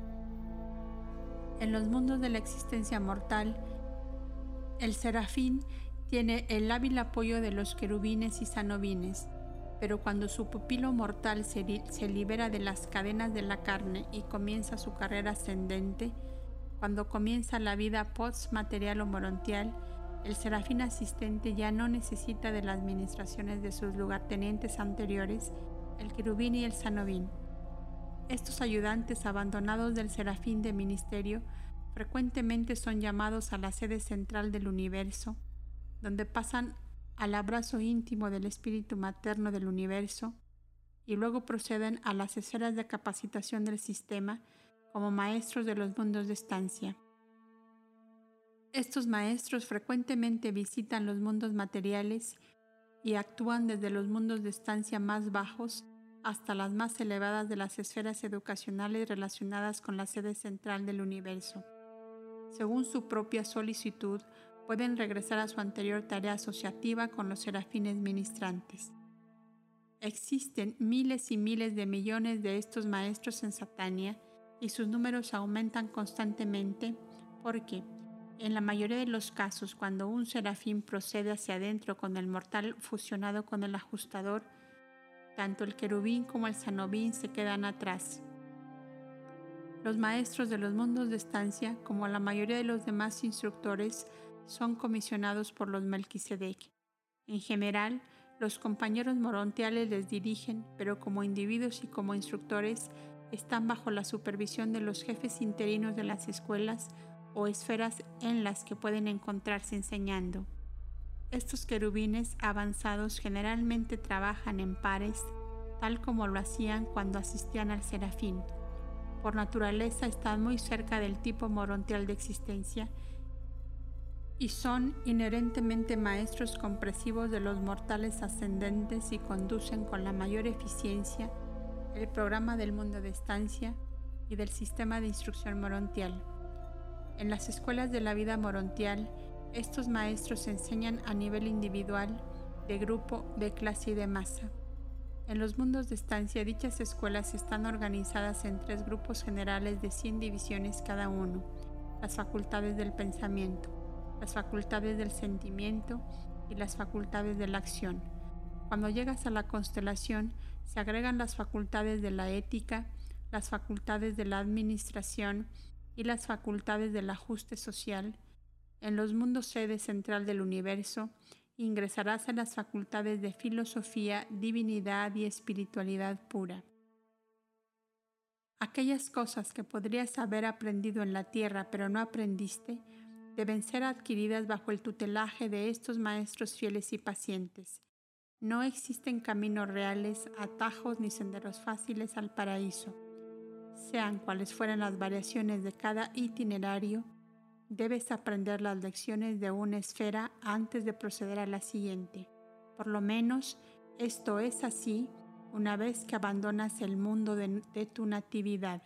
En los mundos de la existencia mortal, el serafín tiene el hábil apoyo de los querubines y sanobines, pero cuando su pupilo mortal se, libera de las cadenas de la carne y comienza su carrera ascendente, cuando comienza la vida post-material o morontial, el serafín asistente ya no necesita de las administraciones de sus lugartenientes anteriores, el querubín y el sanobín. Estos ayudantes abandonados del serafín de ministerio frecuentemente son llamados a la sede central del universo, donde pasan al abrazo íntimo del espíritu materno del universo y luego proceden a las esferas de capacitación del sistema como maestros de los mundos de estancia. Estos maestros frecuentemente visitan los mundos materiales y actúan desde los mundos de estancia más bajos hasta las más elevadas de las esferas educacionales relacionadas con la sede central del universo. Según su propia solicitud, pueden regresar a su anterior tarea asociativa con los serafines ministrantes. Existen miles y miles de millones de estos maestros en Satania y sus números aumentan constantemente porque en la mayoría de los casos, cuando un serafín procede hacia adentro con el mortal fusionado con el ajustador, tanto el querubín como el sanobín se quedan atrás. Los maestros de los mundos de estancia, como la mayoría de los demás instructores, son comisionados por los Melquisedec. En general, los compañeros morontiales les dirigen, pero como individuos y como instructores están bajo la supervisión de los jefes interinos de las escuelas o esferas en las que pueden encontrarse enseñando. Estos querubines avanzados generalmente trabajan en pares, tal como lo hacían cuando asistían al serafín. Por naturaleza están muy cerca del tipo morontial de existencia y son inherentemente maestros compresivos de los mortales ascendentes y conducen con la mayor eficiencia el programa del mundo de estancia y del sistema de instrucción morontial. En las escuelas de la vida morontial, estos maestros enseñan a nivel individual, de grupo, de clase y de masa. En los mundos de estancia, dichas escuelas están organizadas en tres grupos generales de 100 divisiones cada uno, las facultades del pensamiento, las facultades del sentimiento y las facultades de la acción. Cuando llegas a la constelación, se agregan las facultades de la ética, las facultades de la administración y las facultades del ajuste social, en los mundos sede central del universo, ingresarás a las facultades de filosofía, divinidad y espiritualidad pura. Aquellas cosas que podrías haber aprendido en la tierra pero no aprendiste, deben ser adquiridas bajo el tutelaje de estos maestros fieles y pacientes. No existen caminos reales, atajos ni senderos fáciles al paraíso. Sean cuales fueran las variaciones de cada itinerario, debes aprender las lecciones de una esfera antes de proceder a la siguiente. Por lo menos esto es así una vez que abandonas el mundo de, tu natividad.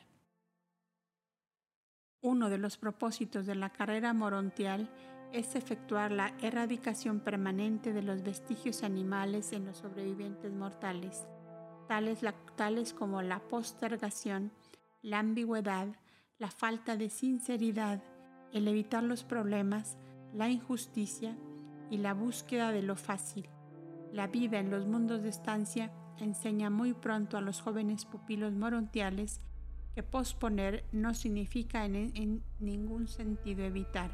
Uno de los propósitos de la carrera morontial es efectuar la erradicación permanente de los vestigios animales en los sobrevivientes mortales, tales, tales como la postergación, la ambigüedad, la falta de sinceridad, el evitar los problemas, la injusticia y la búsqueda de lo fácil. La vida en los mundos de estancia enseña muy pronto a los jóvenes pupilos morontiales que posponer no significa en, ningún sentido evitar.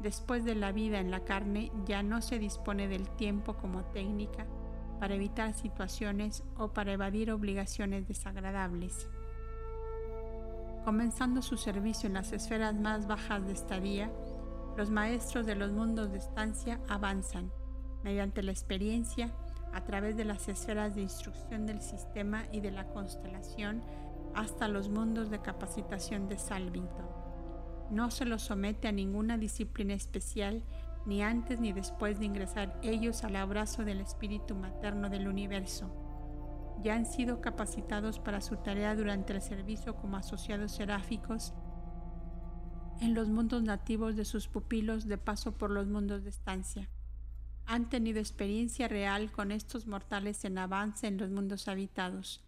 Después de la vida en la carne ya no se dispone del tiempo como técnica para evitar situaciones o para evadir obligaciones desagradables. Comenzando su servicio en las esferas más bajas de estadía, los maestros de los mundos de estancia avanzan mediante la experiencia a través de las esferas de instrucción del sistema y de la constelación hasta los mundos de capacitación de Salvington. No se los somete a ninguna disciplina especial ni antes ni después de ingresar ellos al abrazo del espíritu materno del universo. Ya han sido capacitados para su tarea durante el servicio como asociados seráficos en los mundos nativos de sus pupilos de paso por los mundos de estancia han tenido experiencia real con estos mortales en avance en los mundos habitados.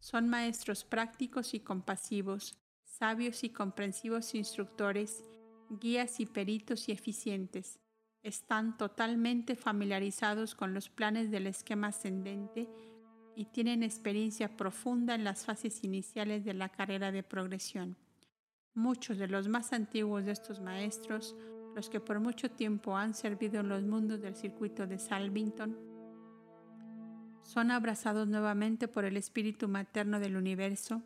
Son maestros prácticos y compasivos, sabios y comprensivos instructores, guías y peritos y eficientes. Están totalmente familiarizados con los planes del esquema ascendente y tienen experiencia profunda en las fases iniciales de la carrera de progresión. Muchos de los más antiguos de estos maestros los que por mucho tiempo han servido en los mundos del circuito de Salvington, son abrazados nuevamente por el espíritu materno del universo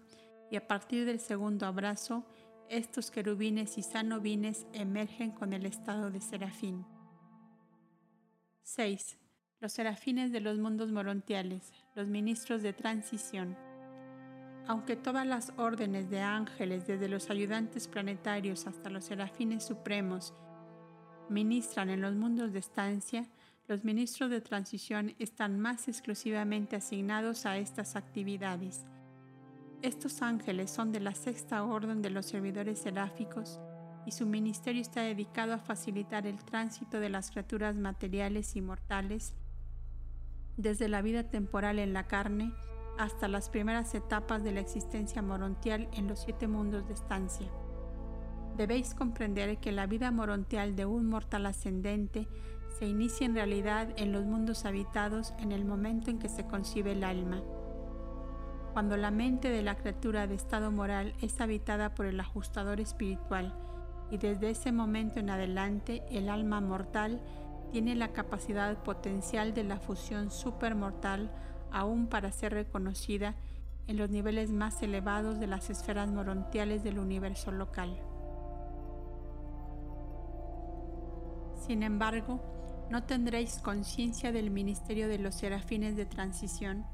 y a partir del segundo abrazo, estos querubines y sanobines emergen con el estado de serafín. 6. Los serafines de los mundos morontiales, los ministros de transición. Aunque todas las órdenes de ángeles, desde los ayudantes planetarios hasta los serafines supremos ministran en los mundos de estancia, los ministros de transición están más exclusivamente asignados a estas actividades. Estos ángeles son de la sexta orden de los servidores seráficos y su ministerio está dedicado a facilitar el tránsito de las criaturas materiales y mortales desde la vida temporal en la carne hasta las primeras etapas de la existencia morontial en los siete mundos de estancia debéis comprender que la vida morontial de un mortal ascendente se inicia en realidad en los mundos habitados en el momento en que se concibe el alma. Cuando la mente de la criatura de estado moral es habitada por el ajustador espiritual y desde ese momento en adelante el alma mortal tiene la capacidad potencial de la fusión supermortal aún para ser reconocida en los niveles más elevados de las esferas morontiales del universo local. Sin embargo, no tendréis conciencia del ministerio de los serafines de transición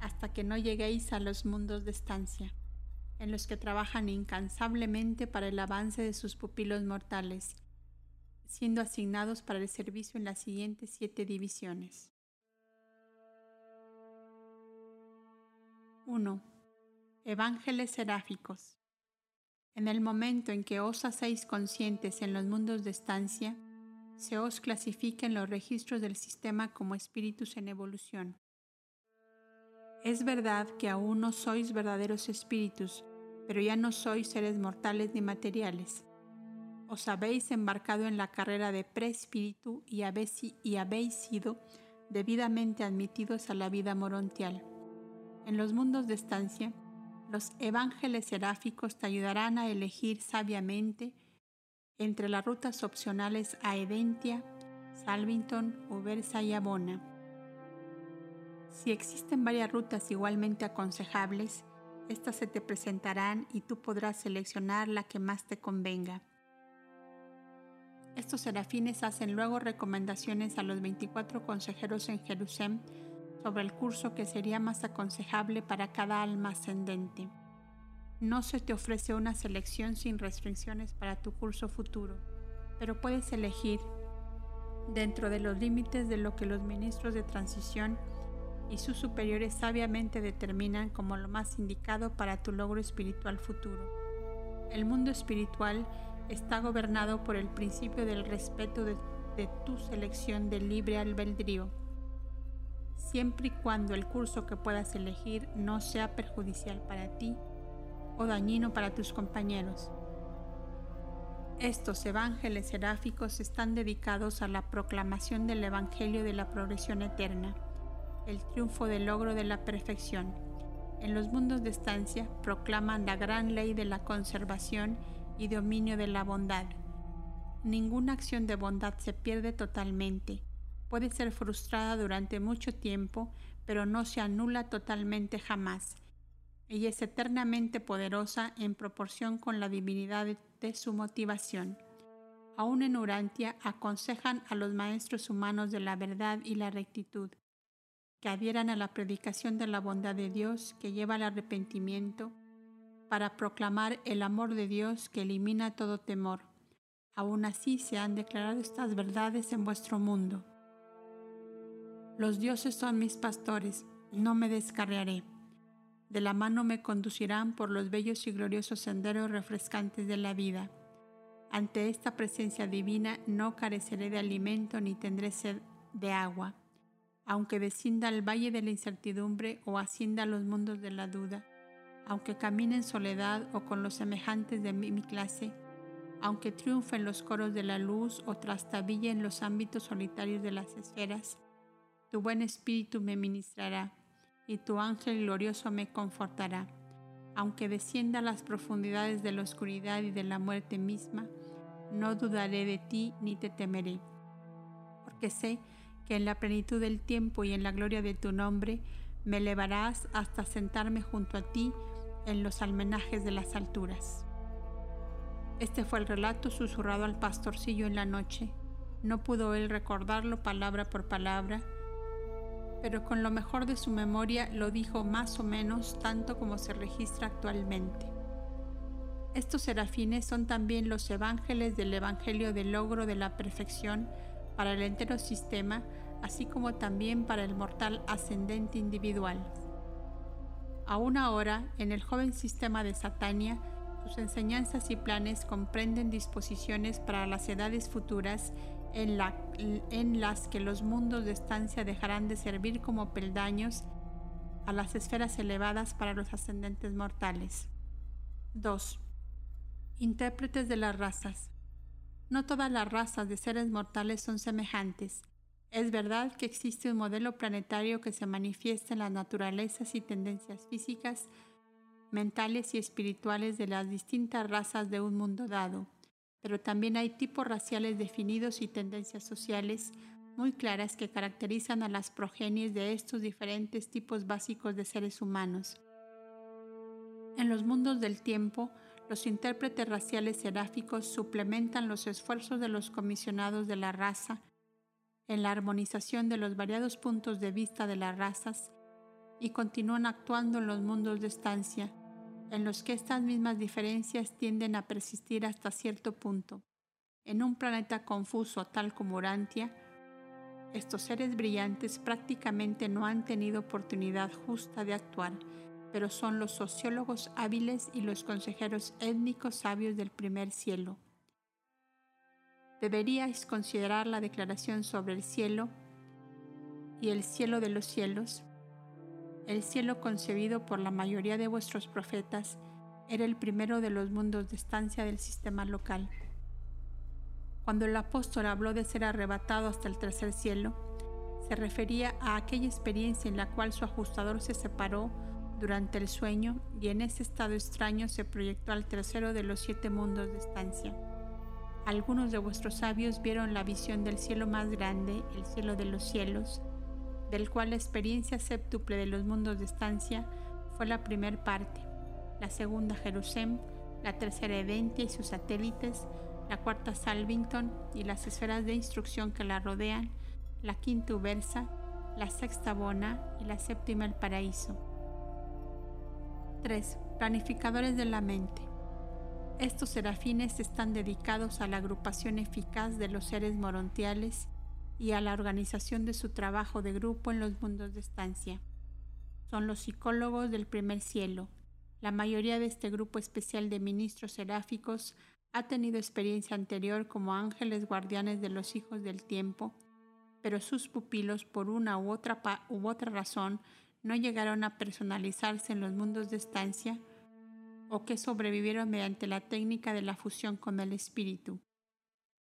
hasta que no lleguéis a los mundos de estancia, en los que trabajan incansablemente para el avance de sus pupilos mortales, siendo asignados para el servicio en las siguientes siete divisiones. 1. Evángeles seráficos. En el momento en que os hacéis conscientes en los mundos de estancia, se os clasifica en los registros del sistema como espíritus en evolución. Es verdad que aún no sois verdaderos espíritus, pero ya no sois seres mortales ni materiales. Os habéis embarcado en la carrera de preespíritu y y habéis sido debidamente admitidos a la vida morontial. En los mundos de estancia, los evángeles seráficos te ayudarán a elegir sabiamente entre las rutas opcionales a Edentia, Salvington, Ubersa y Abona. Si existen varias rutas igualmente aconsejables, estas se te presentarán y tú podrás seleccionar la que más te convenga. Estos serafines hacen luego recomendaciones a los 24 consejeros en Jerusalén sobre el curso que sería más aconsejable para cada alma ascendente. No se te ofrece una selección sin restricciones para tu curso futuro, pero puedes elegir dentro de los límites de lo que los ministros de transición y sus superiores sabiamente determinan como lo más indicado para tu logro espiritual futuro. El mundo espiritual está gobernado por el principio del respeto de, tu selección de libre albedrío, siempre y cuando el curso que puedas elegir no sea perjudicial para ti o dañino para tus compañeros. Estos evángeles seráficos están dedicados a la proclamación del Evangelio de la progresión eterna, el triunfo del logro de la perfección. En los mundos de estancia proclaman la gran ley de la conservación y dominio de la bondad. Ninguna acción de bondad se pierde totalmente. Puede ser frustrada durante mucho tiempo, pero no se anula totalmente jamás. Ella es eternamente poderosa en proporción con la divinidad de su motivación. Aún en Urantia aconsejan a los maestros humanos de la verdad y la rectitud que adhieran a la predicación de la bondad de Dios que lleva al arrepentimiento para proclamar el amor de Dios que elimina todo temor. Aún así se han declarado estas verdades en vuestro mundo. Los dioses son mis pastores, no me descarriaré. De la mano me conducirán por los bellos y gloriosos senderos refrescantes de la vida. Ante esta presencia divina no careceré de alimento ni tendré sed de agua. Aunque descienda al valle de la incertidumbre o ascienda a los mundos de la duda, aunque camine en soledad o con los semejantes de mi, clase, aunque triunfe en los coros de la luz o trastabille en los ámbitos solitarios de las esferas, tu buen espíritu me ministrará y tu ángel glorioso me confortará. Aunque descienda a las profundidades de la oscuridad y de la muerte misma, no dudaré de ti ni te temeré, porque sé que en la plenitud del tiempo y en la gloria de tu nombre me elevarás hasta sentarme junto a ti en los almenajes de las alturas. Este fue el relato susurrado al pastorcillo en la noche. No pudo él recordarlo palabra por palabra, pero con lo mejor de su memoria lo dijo más o menos tanto como se registra actualmente. Estos serafines son también los evángeles del Evangelio del logro de la perfección para el entero sistema, así como también para el mortal ascendente individual. Aún ahora, en el joven sistema de Satania, sus enseñanzas y planes comprenden disposiciones para las edades futuras en, las que los mundos de estancia dejarán de servir como peldaños a las esferas elevadas para los ascendentes mortales. 2. Intérpretes de las razas. No todas las razas de seres mortales son semejantes. Es verdad que existe un modelo planetario que se manifiesta en las naturalezas y tendencias físicas, mentales y espirituales de las distintas razas de un mundo dado pero también hay tipos raciales definidos y tendencias sociales muy claras que caracterizan a las progenies de estos diferentes tipos básicos de seres humanos. En los mundos del tiempo, los intérpretes raciales seráficos suplementan los esfuerzos de los comisionados de la raza en la armonización de los variados puntos de vista de las razas y continúan actuando en los mundos de estancia, en los que estas mismas diferencias tienden a persistir hasta cierto punto. En un planeta confuso tal como Urantia, estos seres brillantes prácticamente no han tenido oportunidad justa de actuar, pero son los sociólogos hábiles y los consejeros étnicos sabios del primer cielo. Deberíais considerar la declaración sobre el cielo y el cielo de los cielos el cielo concebido por la mayoría de vuestros profetas era el primero de los mundos de estancia del sistema local. Cuando el apóstol habló de ser arrebatado hasta el tercer cielo, se refería a aquella experiencia en la cual su ajustador se separó durante el sueño y en ese estado extraño se proyectó al tercero de los siete mundos de estancia. Algunos de vuestros sabios vieron la visión del cielo más grande, el cielo de los cielos, del cual la experiencia séptuple de los mundos de estancia fue la primera parte, la segunda Jerusalén, la tercera Edentia y sus satélites, la cuarta Salvington y las esferas de instrucción que la rodean, la quinta Ubersa, la sexta Bona y la séptima el paraíso. 3. Planificadores de la mente. Estos serafines están dedicados a la agrupación eficaz de los seres morontiales y a la organización de su trabajo de grupo en los mundos de estancia. Son los psicólogos del primer cielo. La mayoría de este grupo especial de ministros seráficos ha tenido experiencia anterior como ángeles guardianes de los hijos del tiempo, pero sus pupilos por una u otra, u otra razón no llegaron a personalizarse en los mundos de estancia o que sobrevivieron mediante la técnica de la fusión con el espíritu.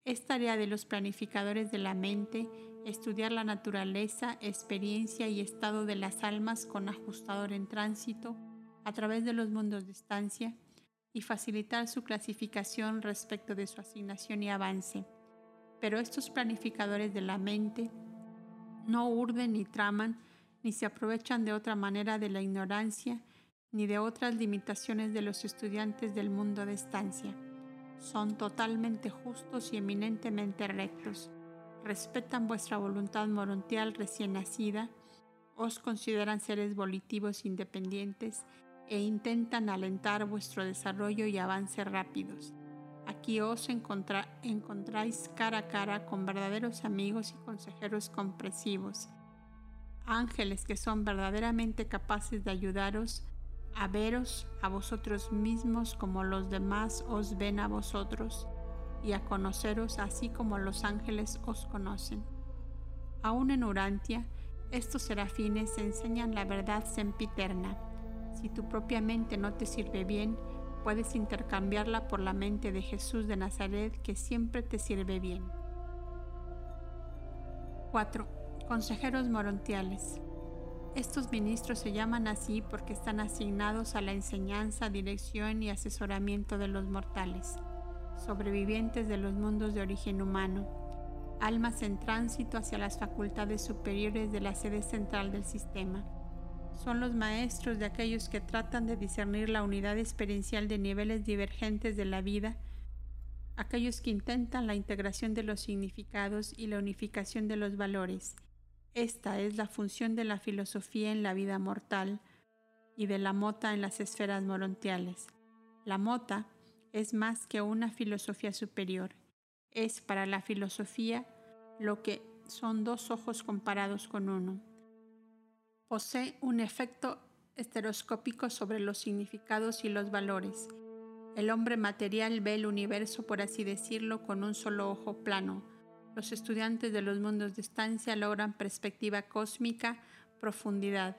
Es tarea de los planificadores de la mente estudiar la naturaleza, experiencia y estado de las almas con ajustador en tránsito a través de los mundos de estancia y facilitar su clasificación respecto de su asignación y avance. Pero estos planificadores de la mente no urden ni traman ni se aprovechan de otra manera de la ignorancia ni de otras limitaciones de los estudiantes del mundo de estancia. Son totalmente justos y eminentemente rectos. Respetan vuestra voluntad morontial recién nacida, os consideran seres volitivos independientes e intentan alentar vuestro desarrollo y avance rápidos. Aquí os encontráis cara a cara con verdaderos amigos y consejeros compresivos, ángeles que son verdaderamente capaces de ayudaros a veros a vosotros mismos como los demás os ven a vosotros y a conoceros así como los ángeles os conocen. Aún en Urantia, estos serafines enseñan la verdad sempiterna. Si tu propia mente no te sirve bien, puedes intercambiarla por la mente de Jesús de Nazaret que siempre te sirve bien. 4. Consejeros morontiales. Estos ministros se llaman así porque están asignados a la enseñanza, dirección y asesoramiento de los mortales, sobrevivientes de los mundos de origen humano, almas en tránsito hacia las facultades superiores de la sede central del sistema. Son los maestros de aquellos que tratan de discernir la unidad experiencial de niveles divergentes de la vida, aquellos que intentan la integración de los significados y la unificación de los valores, esta es la función de la filosofía en la vida mortal y de la mota en las esferas morontiales. La mota es más que una filosofía superior. Es para la filosofía lo que son dos ojos comparados con uno. Posee un efecto estereoscópico sobre los significados y los valores. El hombre material ve el universo, por así decirlo, con un solo ojo plano los estudiantes de los mundos de estancia logran perspectiva cósmica, profundidad,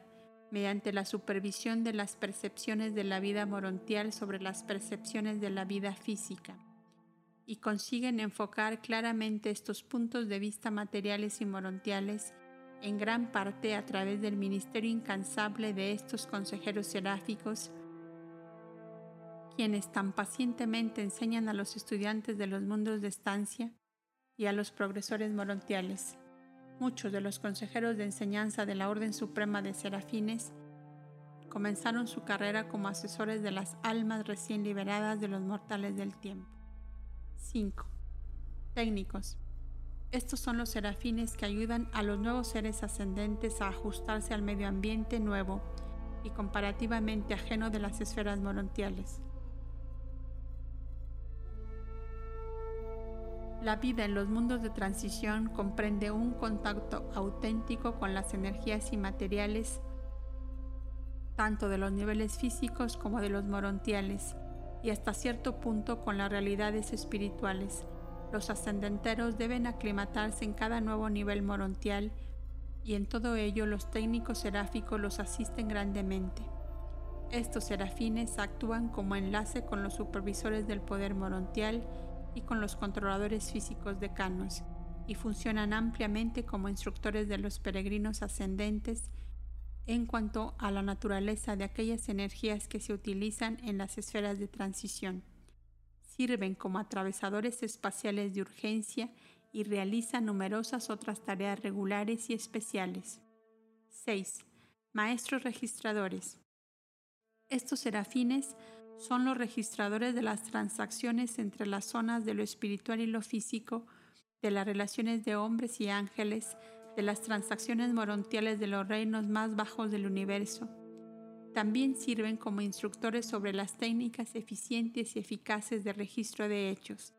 mediante la supervisión de las percepciones de la vida morontial sobre las percepciones de la vida física, y consiguen enfocar claramente estos puntos de vista materiales y morontiales en gran parte a través del ministerio incansable de estos consejeros seráficos, quienes tan pacientemente enseñan a los estudiantes de los mundos de estancia y a los progresores morontiales. Muchos de los consejeros de enseñanza de la Orden Suprema de Serafines comenzaron su carrera como asesores de las almas recién liberadas de los mortales del tiempo. 5. Técnicos. Estos son los serafines que ayudan a los nuevos seres ascendentes a ajustarse al medio ambiente nuevo y comparativamente ajeno de las esferas morontiales. La vida en los mundos de transición comprende un contacto auténtico con las energías inmateriales, tanto de los niveles físicos como de los morontiales, y hasta cierto punto con las realidades espirituales. Los ascendenteros deben aclimatarse en cada nuevo nivel morontial y en todo ello los técnicos seráficos los asisten grandemente. Estos serafines actúan como enlace con los supervisores del poder morontial y con los controladores físicos decanos y funcionan ampliamente como instructores de los peregrinos ascendentes en cuanto a la naturaleza de aquellas energías que se utilizan en las esferas de transición. Sirven como atravesadores espaciales de urgencia y realizan numerosas otras tareas regulares y especiales. 6. Maestros registradores. Estos serafines son los registradores de las transacciones entre las zonas de lo espiritual y lo físico, de las relaciones de hombres y ángeles, de las transacciones morontiales de los reinos más bajos del universo. También sirven como instructores sobre las técnicas eficientes y eficaces de registro de hechos.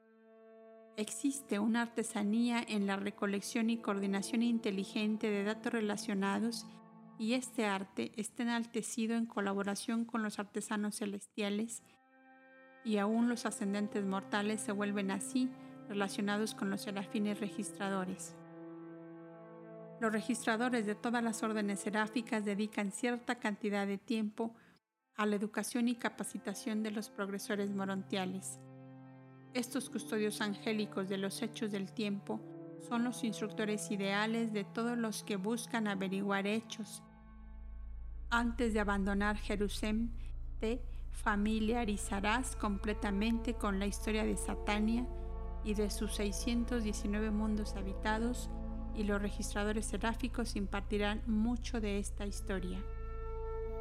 Existe una artesanía en la recolección y coordinación inteligente de datos relacionados y este arte está enaltecido en colaboración con los artesanos celestiales y aún los ascendentes mortales se vuelven así relacionados con los serafines registradores. Los registradores de todas las órdenes seráficas dedican cierta cantidad de tiempo a la educación y capacitación de los progresores morontiales. Estos custodios angélicos de los hechos del tiempo son los instructores ideales de todos los que buscan averiguar hechos. Antes de abandonar Jerusalén, te familiarizarás completamente con la historia de Satania y de sus 619 mundos habitados y los registradores seráficos impartirán mucho de esta historia.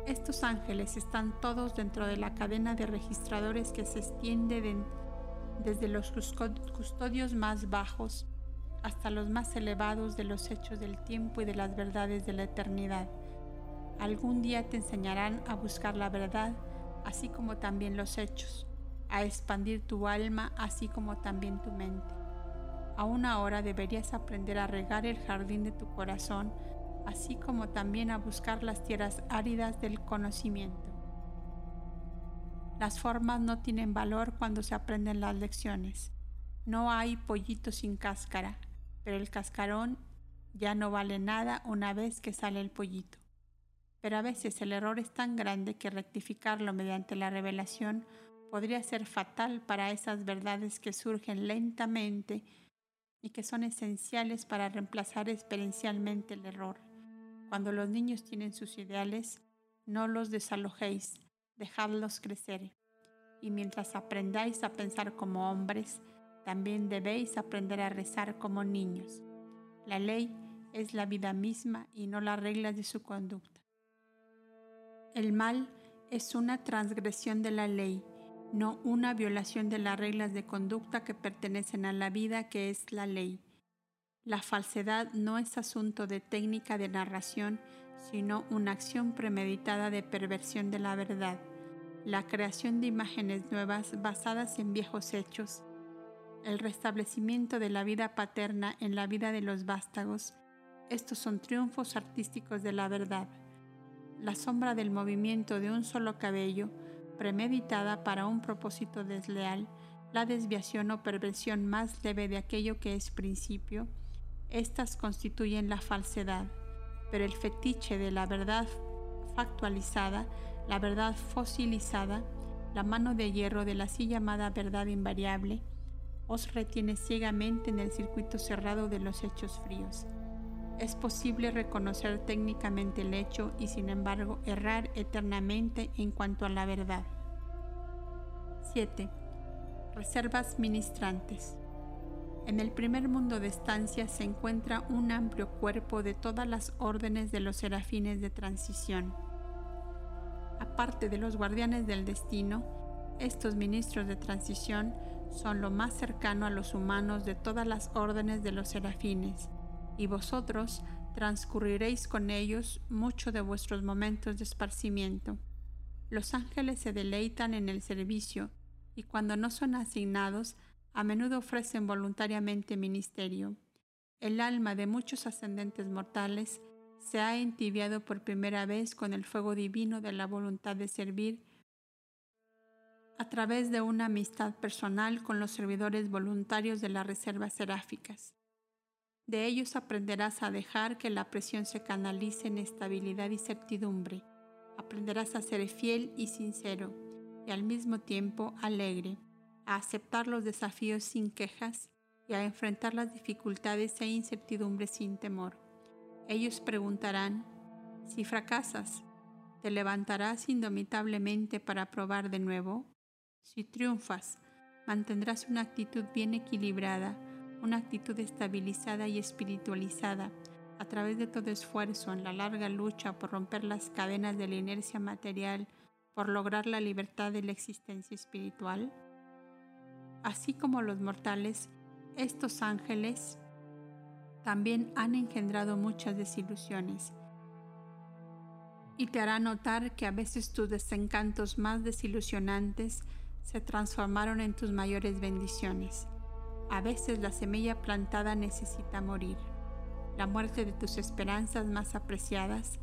Estos ángeles están todos dentro de la cadena de registradores que se extiende desde los custodios más bajos hasta los más elevados de los hechos del tiempo y de las verdades de la eternidad. Algún día te enseñarán a buscar la verdad, así como también los hechos, a expandir tu alma, así como también tu mente. Aún ahora deberías aprender a regar el jardín de tu corazón, así como también a buscar las tierras áridas del conocimiento. Las formas no tienen valor cuando se aprenden las lecciones. No hay pollito sin cáscara, pero el cascarón ya no vale nada una vez que sale el pollito. Pero a veces el error es tan grande que rectificarlo mediante la revelación podría ser fatal para esas verdades que surgen lentamente y que son esenciales para reemplazar experiencialmente el error. Cuando los niños tienen sus ideales, no los desalojéis, dejadlos crecer. Y mientras aprendáis a pensar como hombres, también debéis aprender a rezar como niños. La ley es la vida misma y no las reglas de su conducta. El mal es una transgresión de la ley no una violación de las reglas de conducta que pertenecen a la vida que es la ley. La falsedad no es asunto de técnica de narración, sino una acción premeditada de perversión de la verdad, la creación de imágenes nuevas basadas en viejos hechos, el restablecimiento de la vida paterna en la vida de los vástagos, estos son triunfos artísticos de la verdad. La sombra del movimiento de un solo cabello, premeditada para un propósito desleal, la desviación o perversión más leve de aquello que es principio, estas constituyen la falsedad, pero el fetiche de la verdad factualizada, la verdad fosilizada, la mano de hierro de la así llamada verdad invariable, os retiene ciegamente en el circuito cerrado de los hechos fríos. Es posible reconocer técnicamente el hecho y sin embargo errar eternamente en cuanto a la verdad. 7. Reservas ministrantes. En el primer mundo de estancia se encuentra un amplio cuerpo de todas las órdenes de los serafines de transición. Aparte de los guardianes del destino, estos ministros de transición son lo más cercano a los humanos de todas las órdenes de los serafines y vosotros transcurriréis con ellos mucho de vuestros momentos de esparcimiento. Los ángeles se deleitan en el servicio y cuando no son asignados, a menudo ofrecen voluntariamente ministerio. El alma de muchos ascendentes mortales se ha entibiado por primera vez con el fuego divino de la voluntad de servir a través de una amistad personal con los servidores voluntarios de las reservas seráficas. De ellos aprenderás a dejar que la presión se canalice en estabilidad y certidumbre. Aprenderás a ser fiel y sincero y al mismo tiempo alegre, a aceptar los desafíos sin quejas y a enfrentar las dificultades e incertidumbres sin temor. Ellos preguntarán, si fracasas, ¿te levantarás indomitablemente para probar de nuevo? Si triunfas, mantendrás una actitud bien equilibrada una actitud estabilizada y espiritualizada a través de todo esfuerzo en la larga lucha por romper las cadenas de la inercia material, por lograr la libertad de la existencia espiritual? Así como los mortales, estos ángeles también han engendrado muchas desilusiones y te hará notar que a veces tus desencantos más desilusionantes se transformaron en tus mayores bendiciones. A veces la semilla plantada necesita morir, la muerte de tus esperanzas más apreciadas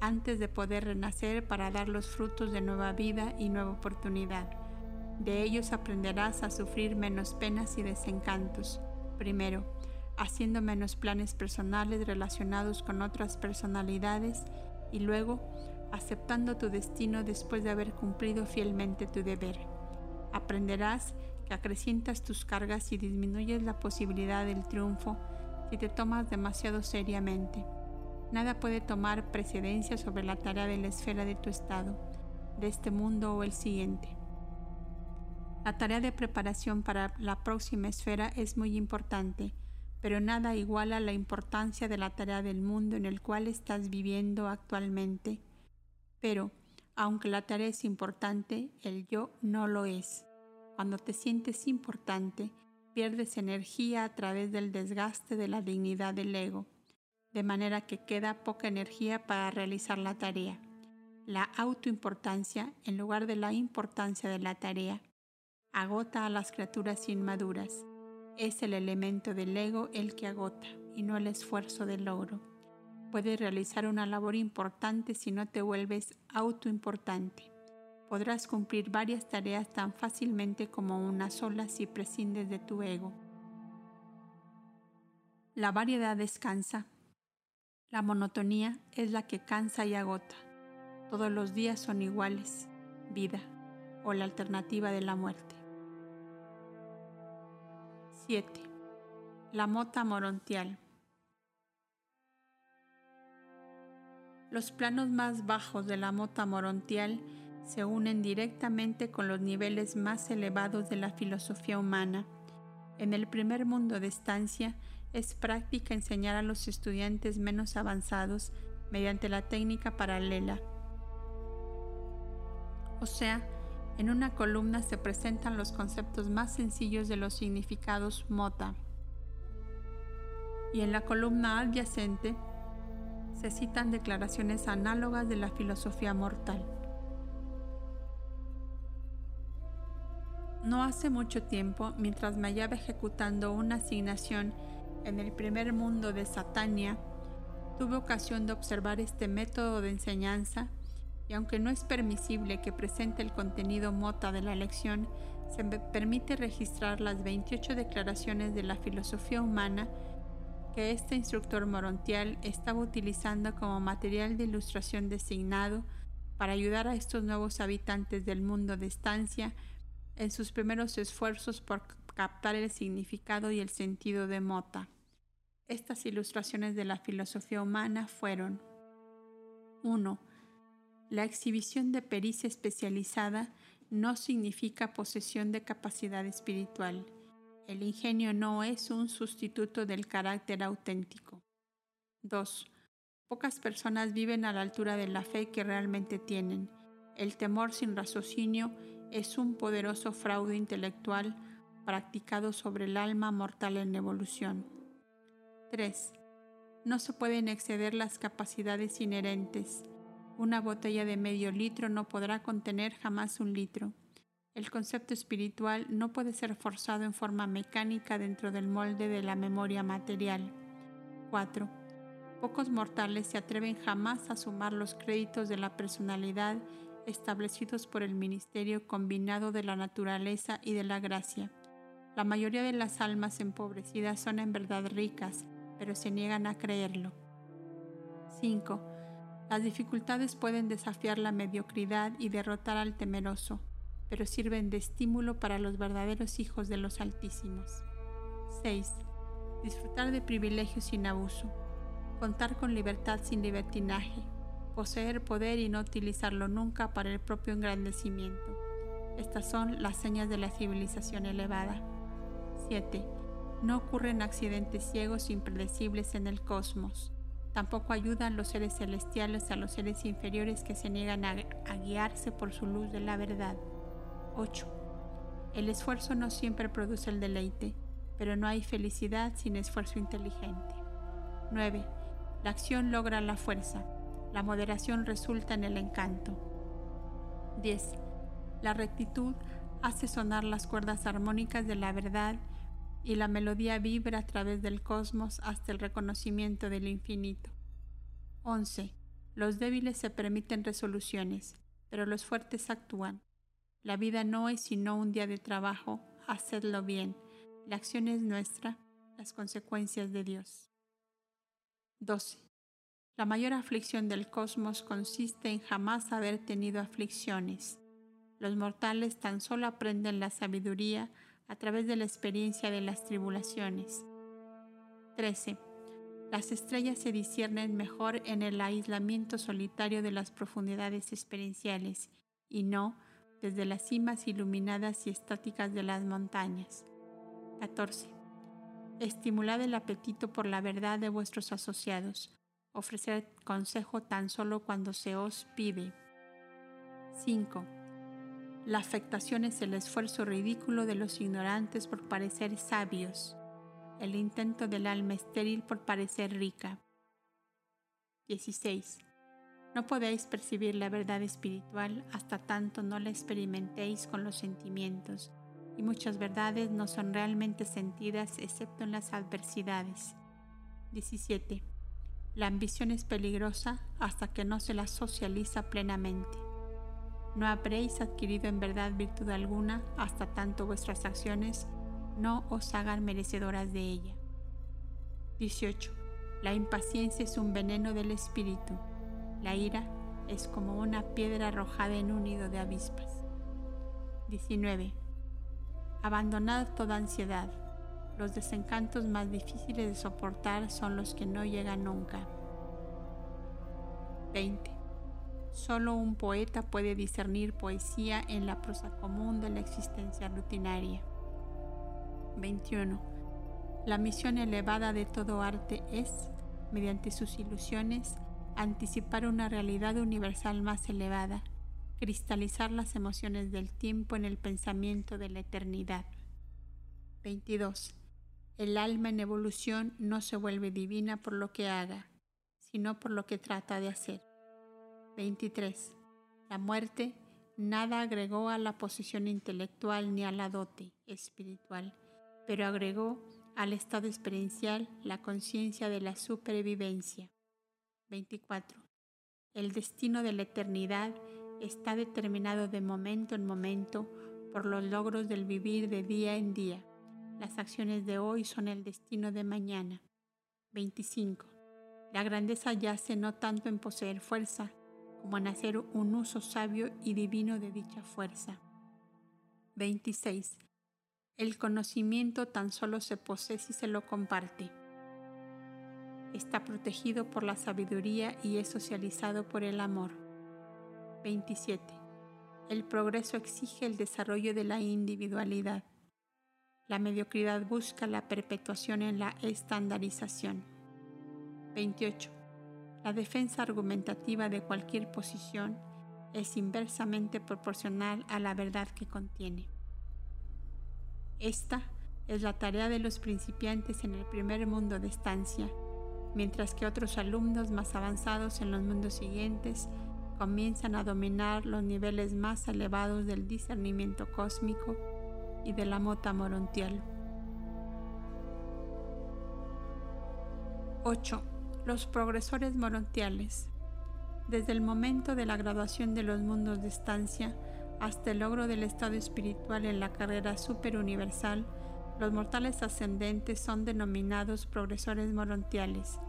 antes de poder renacer para dar los frutos de nueva vida y nueva oportunidad. De ellos aprenderás a sufrir menos penas y desencantos. Primero, haciendo menos planes personales relacionados con otras personalidades y luego aceptando tu destino después de haber cumplido fielmente tu deber. Aprenderás que acrecientas tus cargas y disminuyes la posibilidad del triunfo si te tomas demasiado seriamente. Nada puede tomar precedencia sobre la tarea de la esfera de tu estado, de este mundo o el siguiente. La tarea de preparación para la próxima esfera es muy importante, pero nada iguala la importancia de la tarea del mundo en el cual estás viviendo actualmente. Pero, aunque la tarea es importante, el yo no lo es. Cuando te sientes importante, pierdes energía a través del desgaste de la dignidad del ego, de manera que queda poca energía para realizar la tarea. La autoimportancia, en lugar de la importancia de la tarea, agota a las criaturas inmaduras es el elemento del ego el que agota y no el esfuerzo del logro. Puedes realizar una labor importante si no te vuelves autoimportante. Podrás cumplir varias tareas tan fácilmente como una sola si prescindes de tu ego. La variedad descansa. La monotonía es la que cansa y agota. Todos los días son iguales, vida o la alternativa de la muerte. 7. La mota morontial. Los planos más bajos de la mota morontial se unen directamente con los niveles más elevados de la filosofía humana. En el primer mundo de estancia es práctica enseñar a los estudiantes menos avanzados mediante la técnica paralela. O sea, en una columna se presentan los conceptos más sencillos de los significados mota. Y en la columna adyacente se citan declaraciones análogas de la filosofía mortal. No hace mucho tiempo, mientras me hallaba ejecutando una asignación en el primer mundo de Satania, tuve ocasión de observar este método de enseñanza y aunque no es permisible que presente el contenido mota de la lección, se me permite registrar las 28 declaraciones de la filosofía humana que este instructor morontial estaba utilizando como material de ilustración designado para ayudar a estos nuevos habitantes del mundo de estancia en sus primeros esfuerzos por captar el significado y el sentido de mota. Estas ilustraciones de la filosofía humana fueron 1 la exhibición de pericia especializada no significa posesión de capacidad espiritual. El ingenio no es un sustituto del carácter auténtico. 2. Pocas personas viven a la altura de la fe que realmente tienen. El temor sin raciocinio es un poderoso fraude intelectual practicado sobre el alma mortal en evolución. 3. No se pueden exceder las capacidades inherentes. Una botella de medio litro no podrá contener jamás un litro. El concepto espiritual no puede ser forzado en forma mecánica dentro del molde de la memoria material. 4. Pocos mortales se atreven jamás a sumar los créditos de la personalidad establecidos por el ministerio combinado de la naturaleza y de la gracia. La mayoría de las almas empobrecidas son en verdad ricas, pero se niegan a creerlo. 5. Las dificultades pueden desafiar la mediocridad y derrotar al temeroso, pero sirven de estímulo para los verdaderos hijos de los Altísimos. 6. Disfrutar de privilegios sin abuso. Contar con libertad sin libertinaje. Poseer poder y no utilizarlo nunca para el propio engrandecimiento. Estas son las señas de la civilización elevada. 7. No ocurren accidentes ciegos impredecibles en el cosmos Tampoco ayudan los seres celestiales a los seres inferiores que se niegan a, a guiarse por su luz de la verdad. 8. El esfuerzo no siempre produce el deleite, pero no hay felicidad sin esfuerzo inteligente. 9. La acción logra la fuerza, la moderación resulta en el encanto. 10. La rectitud hace sonar las cuerdas armónicas de la verdad y la melodía vibra a través del cosmos hasta el reconocimiento del infinito. 11. Los débiles se permiten resoluciones, pero los fuertes actúan. La vida no es sino un día de trabajo, hacedlo bien. La acción es nuestra, las consecuencias de Dios. 12. La mayor aflicción del cosmos consiste en jamás haber tenido aflicciones. Los mortales tan solo aprenden la sabiduría a través de la experiencia de las tribulaciones. 13. Las estrellas se disciernen mejor en el aislamiento solitario de las profundidades experienciales y no desde las cimas iluminadas y estáticas de las montañas. 14. Estimulad el apetito por la verdad de vuestros asociados. Ofrecer consejo tan solo cuando se os pide. 5 la afectación es el esfuerzo ridículo de los ignorantes por parecer sabios, el intento del alma estéril por parecer rica. 16. No podéis percibir la verdad espiritual hasta tanto no la experimentéis con los sentimientos, y muchas verdades no son realmente sentidas excepto en las adversidades. 17. La ambición es peligrosa hasta que no se la socializa plenamente. No habréis adquirido en verdad virtud alguna hasta tanto vuestras acciones no os hagan merecedoras de ella. 18. La impaciencia es un veneno del espíritu. La ira es como una piedra arrojada en un nido de avispas. 19. Abandonad toda ansiedad. Los desencantos más difíciles de soportar son los que no llegan nunca. 20. Solo un poeta puede discernir poesía en la prosa común de la existencia rutinaria. 21. La misión elevada de todo arte es, mediante sus ilusiones, anticipar una realidad universal más elevada, cristalizar las emociones del tiempo en el pensamiento de la eternidad. 22. El alma en evolución no se vuelve divina por lo que haga, sino por lo que trata de hacer. 23. La muerte nada agregó a la posición intelectual ni a la dote espiritual, pero agregó al estado experiencial la conciencia de la supervivencia. 24. El destino de la eternidad está determinado de momento en momento por los logros del vivir de día en día. Las acciones de hoy son el destino de mañana. 25. La grandeza yace no tanto en poseer fuerza, como en hacer un uso sabio y divino de dicha fuerza. 26. El conocimiento tan solo se posee si se lo comparte. Está protegido por la sabiduría y es socializado por el amor. 27. El progreso exige el desarrollo de la individualidad. La mediocridad busca la perpetuación en la estandarización. 28. La defensa argumentativa de cualquier posición es inversamente proporcional a la verdad que contiene. Esta es la tarea de los principiantes en el primer mundo de estancia, mientras que otros alumnos más avanzados en los mundos siguientes comienzan a dominar los niveles más elevados del discernimiento cósmico y de la mota morontial. 8 los progresores morontiales. Desde el momento de la graduación de los mundos de estancia hasta el logro del estado espiritual en la carrera superuniversal, los mortales ascendentes son denominados progresores morontiales.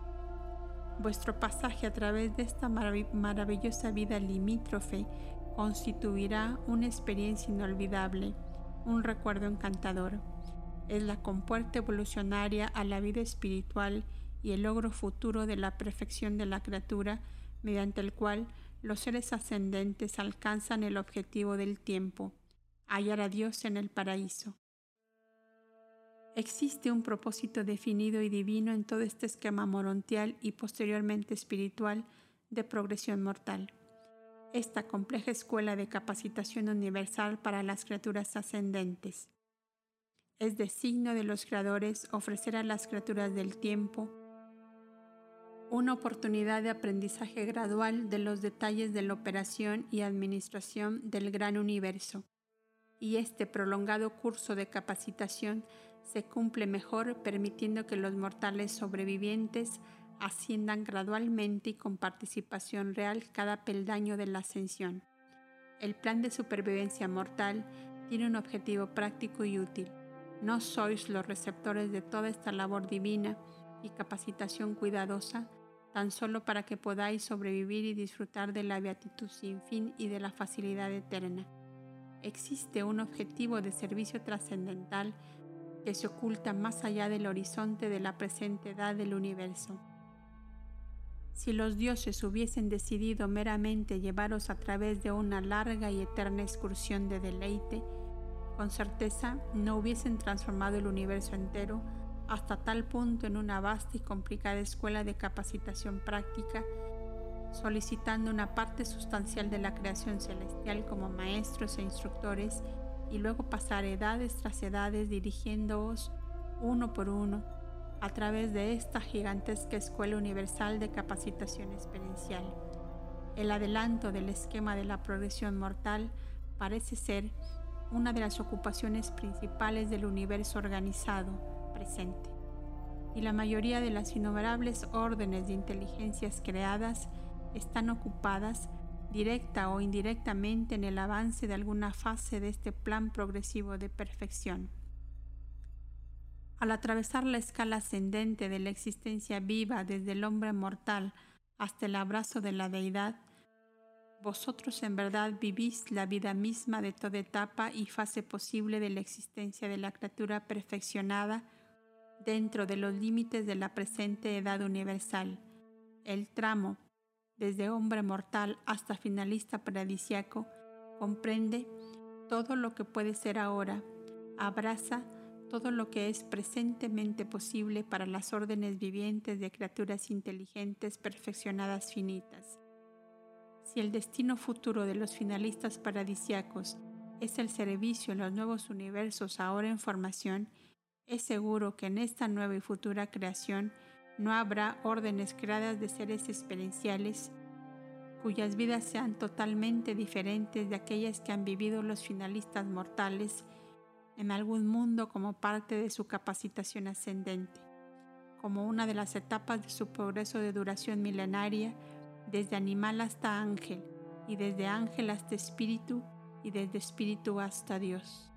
Vuestro pasaje a través de esta maravillosa vida limítrofe constituirá una experiencia inolvidable, un recuerdo encantador. Es la compuerta evolucionaria a la vida espiritual y el logro futuro de la perfección de la criatura, mediante el cual los seres ascendentes alcanzan el objetivo del tiempo, hallar a Dios en el paraíso. Existe un propósito definido y divino en todo este esquema morontial y posteriormente espiritual de progresión mortal. Esta compleja escuela de capacitación universal para las criaturas ascendentes. Es designo de los creadores ofrecer a las criaturas del tiempo una oportunidad de aprendizaje gradual de los detalles de la operación y administración del gran universo. Y este prolongado curso de capacitación se cumple mejor permitiendo que los mortales sobrevivientes asciendan gradualmente y con participación real cada peldaño de la ascensión. El plan de supervivencia mortal tiene un objetivo práctico y útil. No sois los receptores de toda esta labor divina y capacitación cuidadosa, tan solo para que podáis sobrevivir y disfrutar de la beatitud sin fin y de la facilidad eterna. Existe un objetivo de servicio trascendental que se oculta más allá del horizonte de la presente edad del universo. Si los dioses hubiesen decidido meramente llevaros a través de una larga y eterna excursión de deleite, con certeza no hubiesen transformado el universo entero hasta tal punto en una vasta y complicada escuela de capacitación práctica, solicitando una parte sustancial de la creación celestial como maestros e instructores y luego pasar edades tras edades dirigiéndoos uno por uno a través de esta gigantesca escuela universal de capacitación experiencial. El adelanto del esquema de la progresión mortal parece ser una de las ocupaciones principales del universo organizado presente, y la mayoría de las innumerables órdenes de inteligencias creadas están ocupadas directa o indirectamente en el avance de alguna fase de este plan progresivo de perfección. Al atravesar la escala ascendente de la existencia viva desde el hombre mortal hasta el abrazo de la deidad, vosotros en verdad vivís la vida misma de toda etapa y fase posible de la existencia de la criatura perfeccionada dentro de los límites de la presente edad universal. El tramo desde hombre mortal hasta finalista paradisiaco, comprende todo lo que puede ser ahora, abraza todo lo que es presentemente posible para las órdenes vivientes de criaturas inteligentes perfeccionadas finitas. Si el destino futuro de los finalistas paradisiacos es el servicio en los nuevos universos ahora en formación, es seguro que en esta nueva y futura creación no habrá órdenes creadas de seres experienciales cuyas vidas sean totalmente diferentes de aquellas que han vivido los finalistas mortales en algún mundo como parte de su capacitación ascendente, como una de las etapas de su progreso de duración milenaria, desde animal hasta ángel, y desde ángel hasta espíritu, y desde espíritu hasta Dios.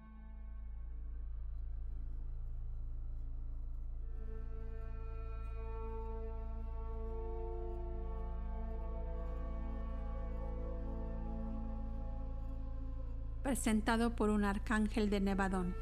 Presentado por un arcángel de Nevadón.